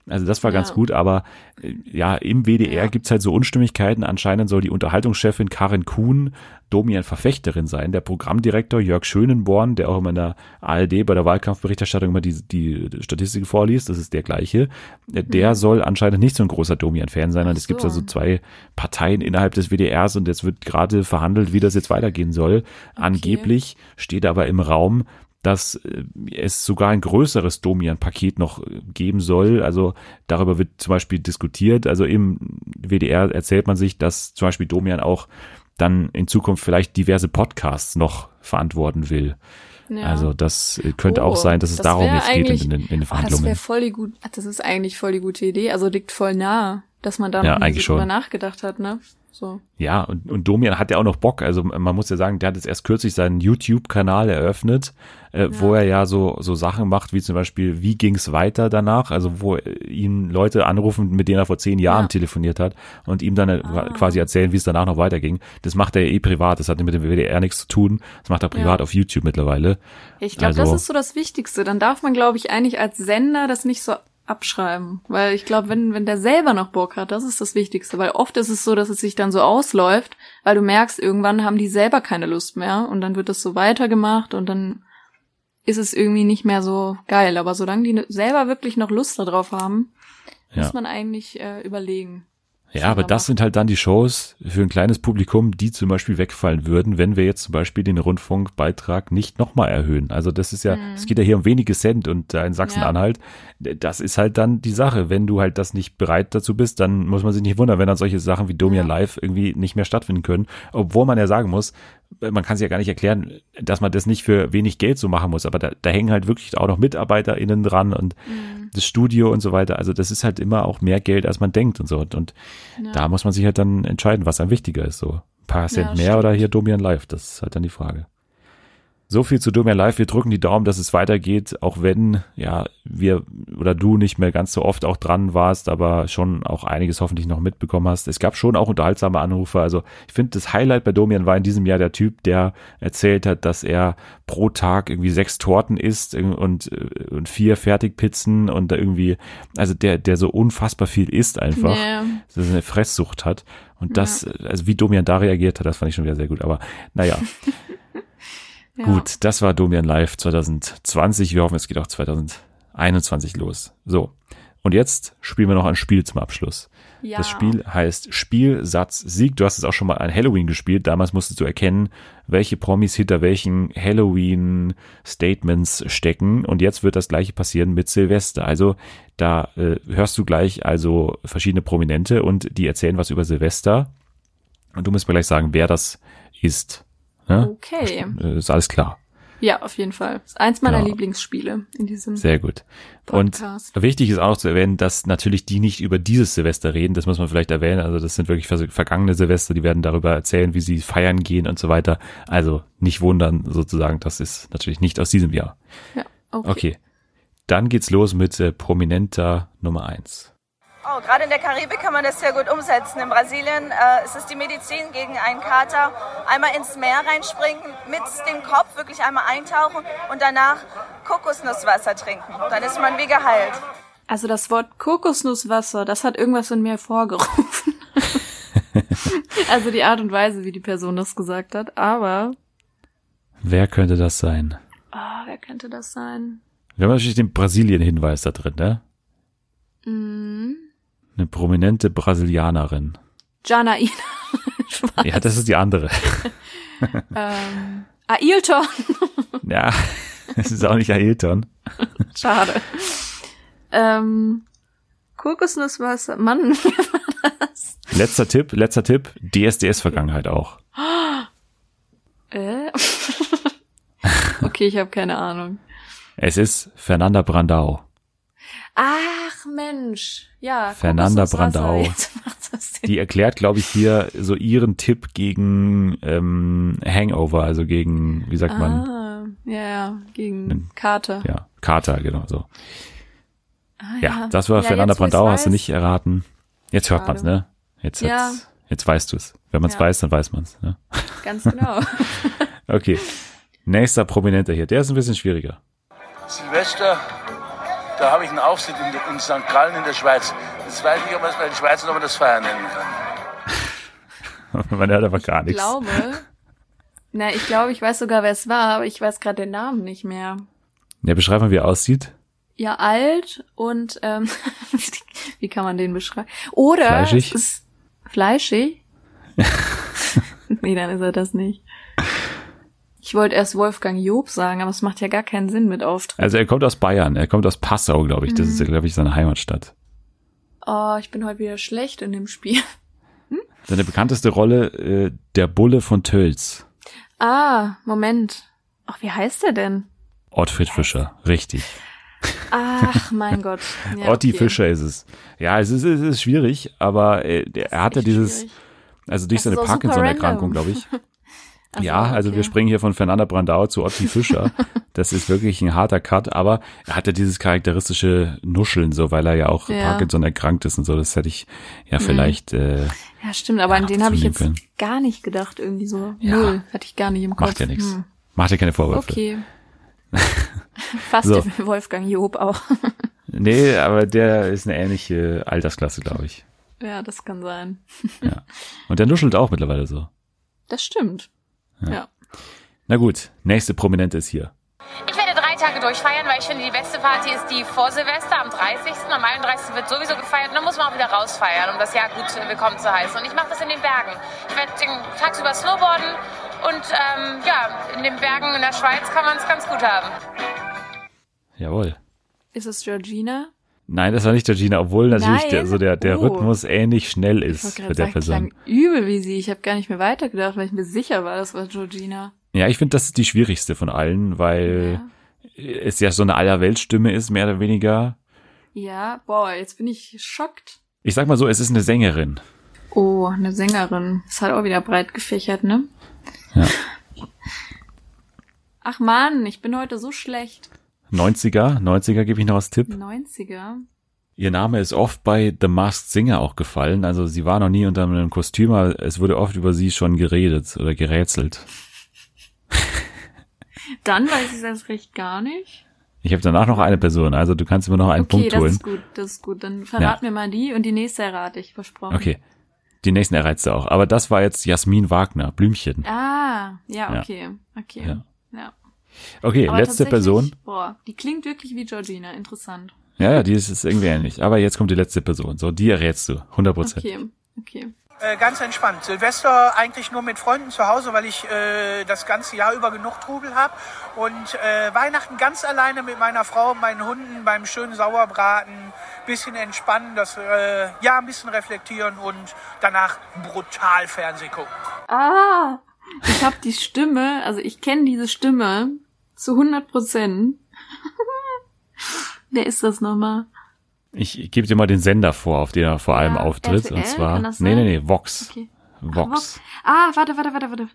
Also das war ganz Ja. gut, aber äh, ja, im WDR Ja. gibt's halt so Unstimmigkeiten. Anscheinend soll die Unterhaltungschefin Karin Kuhn Domian Verfechterin sein. Der Programmdirektor Jörg Schönenborn, der auch immer in der ARD bei der Wahlkampfberichterstattung immer die, die Statistik vorliest, das ist der gleiche, äh, der soll anscheinend nicht so ein großer Domian-Fan sein. Und es gibt so. also zwei Parteien innerhalb des WDRs und jetzt wird gerade verhandelt, wie das jetzt weitergehen soll. Angeblich steht aber im Raum, dass äh, es sogar ein größeres Domian-Paket noch äh, geben soll. Also darüber wird zum Beispiel diskutiert. Also im WDR erzählt man sich, dass zum Beispiel Domian auch dann in Zukunft vielleicht diverse Podcasts noch verantworten will. Ja. Also das äh, könnte Oh, auch sein, dass es darum jetzt geht in, den, in den Oh, das Verhandlungen. wäre voll die gut, das ist eigentlich voll die gute Idee. Also liegt voll nah. Dass man da Ja, eigentlich so drüber schon. nachgedacht hat, ne? So. Ja, und, und Domian hat ja auch noch Bock. Also man muss ja sagen, der hat jetzt erst kürzlich seinen YouTube-Kanal eröffnet, äh, wo er ja so, so Sachen macht, wie zum Beispiel, wie ging's weiter danach? Also wo ihn Leute anrufen, mit denen er vor zehn Jahren Ja. telefoniert hat und ihm dann äh, quasi erzählen, wie es danach noch weiterging. Das macht er ja eh privat, das hat mit dem WDR nichts zu tun. Das macht er privat Ja. auf YouTube mittlerweile. Ich glaube, Also- das ist so das Wichtigste. Dann darf man, glaube ich, eigentlich als Sender das nicht so abschreiben. Weil ich glaube, wenn, wenn der selber noch Bock hat, das ist das Wichtigste. Weil oft ist es so, dass es sich dann so ausläuft, weil du merkst, irgendwann haben die selber keine Lust mehr und dann wird das so weitergemacht und dann ist es irgendwie nicht mehr so geil. Aber solange die selber wirklich noch Lust darauf haben, Ja. muss man eigentlich äh, überlegen. Ja, aber das sind halt dann die Shows für ein kleines Publikum, die zum Beispiel wegfallen würden, wenn wir jetzt zum Beispiel den Rundfunkbeitrag nicht nochmal erhöhen. Also das ist ja, es geht ja hier um wenige Cent und da in Sachsen-Anhalt, das ist halt dann die Sache. Wenn du halt das nicht bereit dazu bist, dann muss man sich nicht wundern, wenn dann solche Sachen wie Domian Live irgendwie nicht mehr stattfinden können. Obwohl man ja sagen muss, man kann sich ja gar nicht erklären, dass man das nicht für wenig Geld so machen muss, aber da, da hängen halt wirklich auch noch MitarbeiterInnen dran und das Studio und so weiter. Also das ist halt immer auch mehr Geld, als man denkt und so. Und, und da muss man sich halt dann entscheiden, was einem wichtiger ist. So ein paar Cent Ja, mehr stimmt. oder hier Domian Live. Das ist halt dann die Frage. So viel zu Domian Live. Wir drücken die Daumen, dass es weitergeht, auch wenn ja wir oder du nicht mehr ganz so oft auch dran warst, aber schon auch einiges hoffentlich noch mitbekommen hast. Es gab schon auch unterhaltsame Anrufe. Also ich finde, das Highlight bei Domian war in diesem Jahr der Typ, der erzählt hat, dass er pro Tag irgendwie sechs Torten isst und, äh, und vier Fertigpizzen und da irgendwie, also der, der so unfassbar viel isst einfach Ja. dass er eine Fresssucht hat. Und das, also wie Domian da reagiert hat, das fand ich schon wieder sehr gut. Aber naja, Ja. gut, das war Domian Live 2020. Wir hoffen, es geht auch 2021 los. So. Und jetzt spielen wir noch ein Spiel zum Abschluss. Ja. Das Spiel heißt Spielsatz Sieg. Du hast es auch schon mal an Halloween gespielt. Damals musstest du erkennen, welche Promis hinter welchen Halloween-Statements stecken. Und jetzt wird das gleiche passieren mit Silvester. Also da äh, hörst du gleich also verschiedene Prominente und die erzählen was über Silvester. Und du musst mir gleich sagen, wer das ist. Ne? Okay. Äh, Ist alles klar. Ja, auf jeden Fall. Ist eins meiner Genau. Lieblingsspiele in diesem. Sehr gut. Podcast. Und wichtig ist auch zu erwähnen, dass natürlich die nicht über dieses Silvester reden. Das muss man vielleicht erwähnen. Also das sind wirklich vergangene Silvester. Die werden darüber erzählen, wie sie feiern gehen und so weiter. Also nicht wundern sozusagen. Das ist natürlich nicht aus diesem Jahr. Ja, okay. Okay. Dann geht's los mit äh, Prominenter Nummer eins. Oh, gerade in der Karibik kann man das sehr gut umsetzen. In Brasilien äh, ist es die Medizin gegen einen Kater. Einmal ins Meer reinspringen, mit dem Kopf wirklich einmal eintauchen und danach Kokosnusswasser trinken. Dann ist man wie geheilt. Also das Wort Kokosnusswasser, das hat irgendwas in mir hervorgerufen. also die Art und Weise, wie die Person das gesagt hat. Aber, Wer könnte das sein? ah, wer könnte das sein? Wir haben natürlich den Brasilien-Hinweis da drin, ne? Mhm. Eine prominente Brasilianerin. Janaina. Ja, das ist die andere. ähm, Ailton. Ja, es ist auch nicht Ailton. Schade. Ähm, Kokosnusswasser. Mann, wie war das? Letzter Tipp, letzter Tipp, DSDS-Vergangenheit auch. Äh? okay, ich habe keine Ahnung. Es ist Fernanda Brandau. Ach Mensch, ja. Fernanda Brandau. Die erklärt, glaube ich, hier so ihren Tipp gegen ähm, Hangover, also gegen, wie sagt man, Ah, ja, ja, gegen Nen- Kater. ja, Kater, genau so. Ah, Ja, das war Ja, Fernanda Brandau, hast du nicht erraten. Jetzt hört Schade. man's, ne? Jetzt, Ja. jetzt, jetzt weißt du's. Wenn man's Ja. weiß, dann weiß man's. Ne? Ganz genau. Okay. Nächster Prominenter hier, der ist ein bisschen schwieriger. Silvester, da habe ich einen Auftritt in, in St. Gallen in der Schweiz. Jetzt weiß ich nicht, ob man es bei den Schweizern ob man das Feiern nennen kann. Man hört aber gar Ich nichts. glaube. Na, ich glaube, ich weiß sogar, wer es war, aber ich weiß gerade den Namen nicht mehr. Ja, beschreib mal, wie er aussieht. Ja, alt und ähm, wie kann man den beschreiben? Oder Fleischig? es ist fleischig. nee, dann ist er das nicht. Ich wollte erst Wolfgang Job sagen, aber es macht ja gar keinen Sinn mit Auftritt. Also er kommt aus Bayern, er kommt aus Passau, glaube ich. Das Mhm. ist, glaube ich, seine Heimatstadt. Oh, ich bin heute wieder schlecht in dem Spiel. Seine bekannteste Rolle, äh, der Bulle von Tölz. Ah, Moment. Ach, wie heißt der denn? Ottfried Fischer, richtig. Ach, mein Gott. Ja, Otti okay. Fischer ist es. Ja, es ist, es ist schwierig, aber äh, er hat ja Echt dieses, schwierig. also durch Das seine Parkinson-Erkrankung, glaube ich. Ach ja, so, also okay. wir springen hier von Fernanda Brandau zu Otti Fischer. Das ist wirklich ein harter Cut, aber er hat ja dieses charakteristische Nuscheln, so weil er ja auch Ja. Mhm. Parkinson erkrankt ist und so. Das hätte ich ja vielleicht. Äh, Ja, stimmt, aber an den habe ich jetzt können. gar nicht gedacht, irgendwie so. Ja. Null. Hatte ich gar nicht im Kopf. macht ja nichts. Hm. Macht ja keine Vorwürfe. Okay. Fast So. Wolfgang Job auch. Nee, aber der ist eine ähnliche Altersklasse, glaube ich. ja, das kann sein. Und der nuschelt auch mittlerweile so. Das stimmt. Ja. Na gut, nächste Prominente ist hier. Ich werde drei Tage durchfeiern, weil ich finde, die beste Party ist die vor Silvester am 30. Am 31. wird sowieso gefeiert und dann muss man auch wieder rausfeiern, um das Jahr gut willkommen zu heißen. Und ich mache das in den Bergen. Ich werde den tagsüber snowboarden und ähm, ja, in den Bergen in der Schweiz kann man es ganz gut haben. Jawohl. Ist es Georgina? Nein, das war nicht Georgina, obwohl natürlich Nein? der, so der, der Oh. Rhythmus ähnlich schnell Ich ist gerade der sagen, Person. klang übel wie sie. Ich habe gar nicht mehr weitergedacht, weil ich mir sicher war, das war Georgina. Ja, ich finde, das ist die schwierigste von allen, weil es ja so eine Allerweltstimme ist, mehr oder weniger. Ja, boah, jetzt bin ich schockt. Ich sag mal so, es ist eine Sängerin. Oh, eine Sängerin. Ist halt auch wieder breit gefächert, ne? Ja. Ach man, ich bin heute so schlecht. 90er, 90er gebe ich noch als Tipp. 90er. Ihr Name ist oft bei The Masked Singer auch gefallen. Also sie war noch nie unter einem Kostüm, aber es wurde oft über sie schon geredet oder gerätselt. Dann weiß ich es erst recht gar nicht. Ich habe danach noch eine Person, also du kannst immer noch einen okay, Punkt das holen. ist gut, das ist gut. Dann verrat mir mal die und die nächste errate ich, versprochen. Okay. Die nächsten erreizt du auch. Aber das war jetzt Jasmin Wagner, Blümchen. Ah, ja, Ja. okay, okay. Ja. Ja. Okay, Aber letzte Person. Boah, die klingt wirklich wie Georgina, interessant. Ja, ja, die ist, ist irgendwie ähnlich. Aber jetzt kommt die letzte Person. So, die errätst du. 100 Prozent. Okay, okay. Äh, ganz entspannt. Silvester eigentlich nur mit Freunden zu Hause, weil ich äh, das ganze Jahr über genug Trubel habe. Und äh, Weihnachten ganz alleine mit meiner Frau und meinen Hunden beim schönen Sauerbraten. Bisschen entspannen, das äh, ja ein bisschen reflektieren und danach brutal Fernseh gucken. Ah, ich habe die Stimme, also ich kenne diese Stimme zu 100 Prozent. Wer ist das nochmal? Ich gebe dir mal den Sender vor, auf den er vor allem Ja, auftritt. RTL, und zwar. Nee, nee, nee, Vox. Okay. Vox. Ah, warte, warte, warte, warte.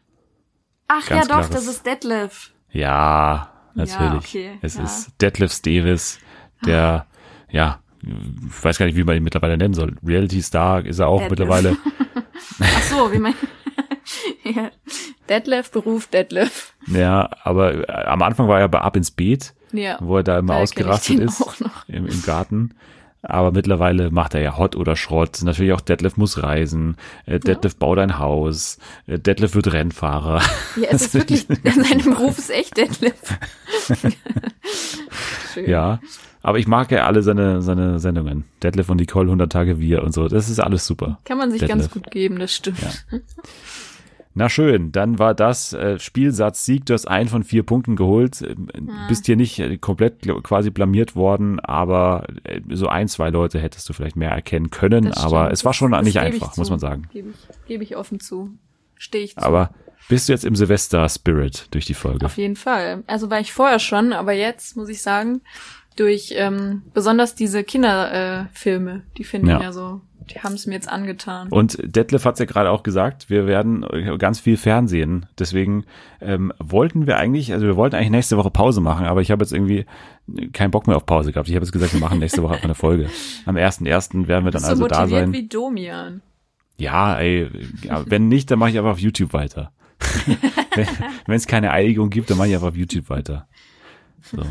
Ach Ganz ja, doch, das ist Detlef. Ja, natürlich. Ja, okay, es ja. ist Detlef Davis, der, ja, ich weiß gar nicht, wie man ihn mittlerweile nennen soll. Reality Star ist er auch Detlef. mittlerweile. Ach so, wie mein ja. Detlef, Beruf Detlef. Ja, aber äh, am Anfang war er bei Ab ins Beet, Ja. wo er da immer kenn ausgerastet ist im, im Garten. Aber mittlerweile macht er ja Hot oder Schrott. Natürlich auch Detlef muss reisen. Äh, Detlef baut ein Haus. Äh, Detlef wird Rennfahrer. Ja, es ist wirklich, sein Beruf ist echt Detlef. Schön. Ja. Aber ich mag ja alle seine, seine Sendungen. Detlef und Nicole, 100 Tage wir und so. Das ist alles super. Kann man sich Detlef. ganz gut geben, das stimmt. Na schön, dann war das äh, Spielsatz Sieg. Du hast einen von vier Punkten geholt. Ähm, Bist hier nicht äh, komplett quasi blamiert worden, aber äh, so ein, zwei Leute hättest du vielleicht mehr erkennen können. Das aber es war Das- schon das nicht ich einfach, muss man sagen. Gebe ich, gebe ich offen zu. Stehe ich zu. Aber bist du jetzt im Silvester-Spirit durch die Folge? Auf jeden Fall. Also war ich vorher schon, aber jetzt muss ich sagen, durch ähm, besonders diese Kinderfilme, äh, die finde Ja. ja so, die haben es mir jetzt angetan. Und Detlef hat's ja gerade auch gesagt, wir werden äh, ganz viel Fernsehen. Deswegen ähm, wollten wir eigentlich, also wir wollten eigentlich nächste Woche Pause machen, aber ich habe jetzt irgendwie keinen Bock mehr auf Pause gehabt. Ich habe jetzt gesagt, wir machen nächste Woche einfach eine Folge. Am 1.1. werden wir dann also so da sein. wie Domian. Ja, ey, ja, wenn nicht, dann mache ich einfach auf YouTube weiter. wenn es keine Einigung gibt, dann mache ich einfach auf YouTube weiter. So.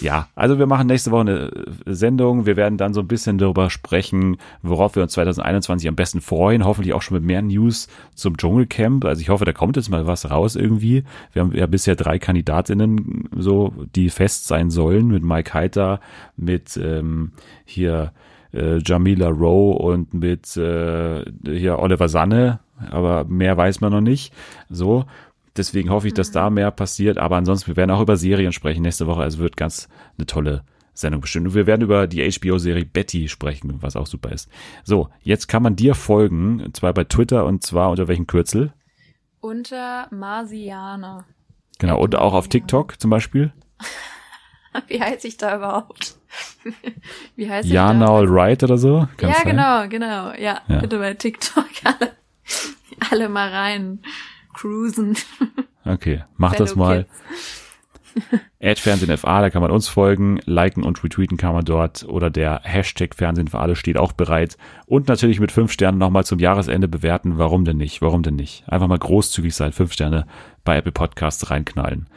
Ja, also wir machen nächste Woche eine äh, Sendung. Wir werden dann so ein bisschen darüber sprechen, worauf wir uns 2021 am besten freuen. Hoffentlich auch schon mit mehr News zum Dschungelcamp. Also ich hoffe, da kommt jetzt mal was raus irgendwie. Wir haben ja bisher drei Kandidatinnen, so die fest sein sollen, mit Mike Heiter, mit ähm, hier äh, Jamila Rowe und mit äh, hier Oliver Sanne, aber mehr weiß man noch nicht. So, deswegen hoffe ich, dass da mehr passiert. Aber ansonsten, wir werden auch über Serien sprechen nächste Woche. Also wird ganz eine tolle Sendung bestimmt. Und wir werden über die HBO-Serie Betty sprechen, was auch super ist. So, jetzt kann man dir folgen, und zwar bei Twitter und zwar unter welchem Kürzel? Unter Marsianer. Genau, und auch auf TikTok zum Beispiel. Wie heißt ich da überhaupt? Wie heißt Ja, ich da? now right oder so? Kann Ja, sein? genau, genau. Ja, Ja. bitte bei TikTok alle, alle mal rein cruisen. Okay, mach das Fellow mal. Kids. Ad Fernsehen FA, da kann man uns folgen, liken und retweeten kann man dort oder der Hashtag Fernsehen für alle steht auch bereit und natürlich mit fünf Sternen nochmal zum Jahresende bewerten. Warum denn nicht? Warum denn nicht? Einfach mal großzügig sein, fünf Sterne bei Apple Podcasts reinknallen.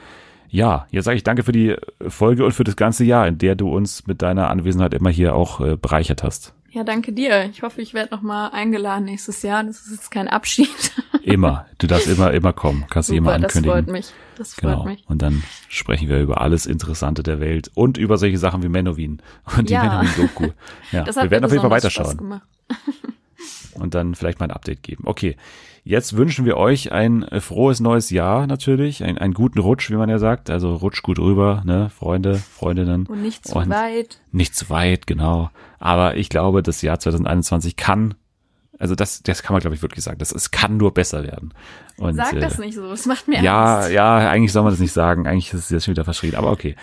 Ja, jetzt sage ich danke für die Folge und für das ganze Jahr, in der du uns mit deiner Anwesenheit immer hier auch äh, bereichert hast. Ja, danke dir. Ich hoffe, ich werde noch mal eingeladen nächstes Jahr. Das ist jetzt kein Abschied. Immer. Du darfst immer, immer kommen. Kannst du immer Super, das ankündigen. freut mich. Das freut Genau. mich. Und dann sprechen wir über alles Interessante der Welt und über solche Sachen wie Menowin und die Ja. Menowin-Doku. Ja, Das wir werden auf jeden Fall weiterschauen und dann vielleicht mal ein Update geben. Okay, jetzt wünschen wir euch ein äh, frohes neues Jahr natürlich, ein, einen guten Rutsch, wie man ja sagt. Also rutsch gut rüber, ne, Freunde, Freundinnen. Und nicht zu Und weit. Nicht zu weit, genau. Aber ich glaube, das Jahr 2021 kann, also das, das kann man glaube ich wirklich sagen, das, es kann nur besser werden. Und, Sag äh, das nicht so. Das macht mir ja, Angst. ja, eigentlich soll man das nicht sagen. Eigentlich ist es jetzt schon wieder verschrien, aber okay.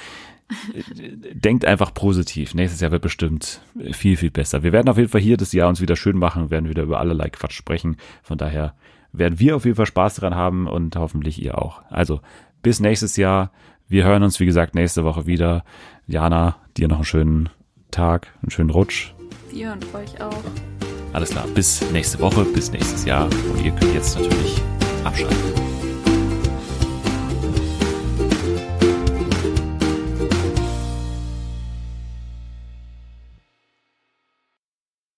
Denkt einfach positiv. Nächstes Jahr wird bestimmt viel, viel besser. Wir werden auf jeden Fall hier das Jahr uns wieder schön machen, werden wieder über allerlei Quatsch sprechen. Von daher werden wir auf jeden Fall Spaß daran haben und hoffentlich ihr auch. Also bis nächstes Jahr. Wir hören uns, wie gesagt, nächste Woche wieder. Jana, dir noch einen schönen Tag, einen schönen Rutsch. Dir und euch auch. Alles klar, bis nächste Woche, bis nächstes Jahr. Und ihr könnt jetzt natürlich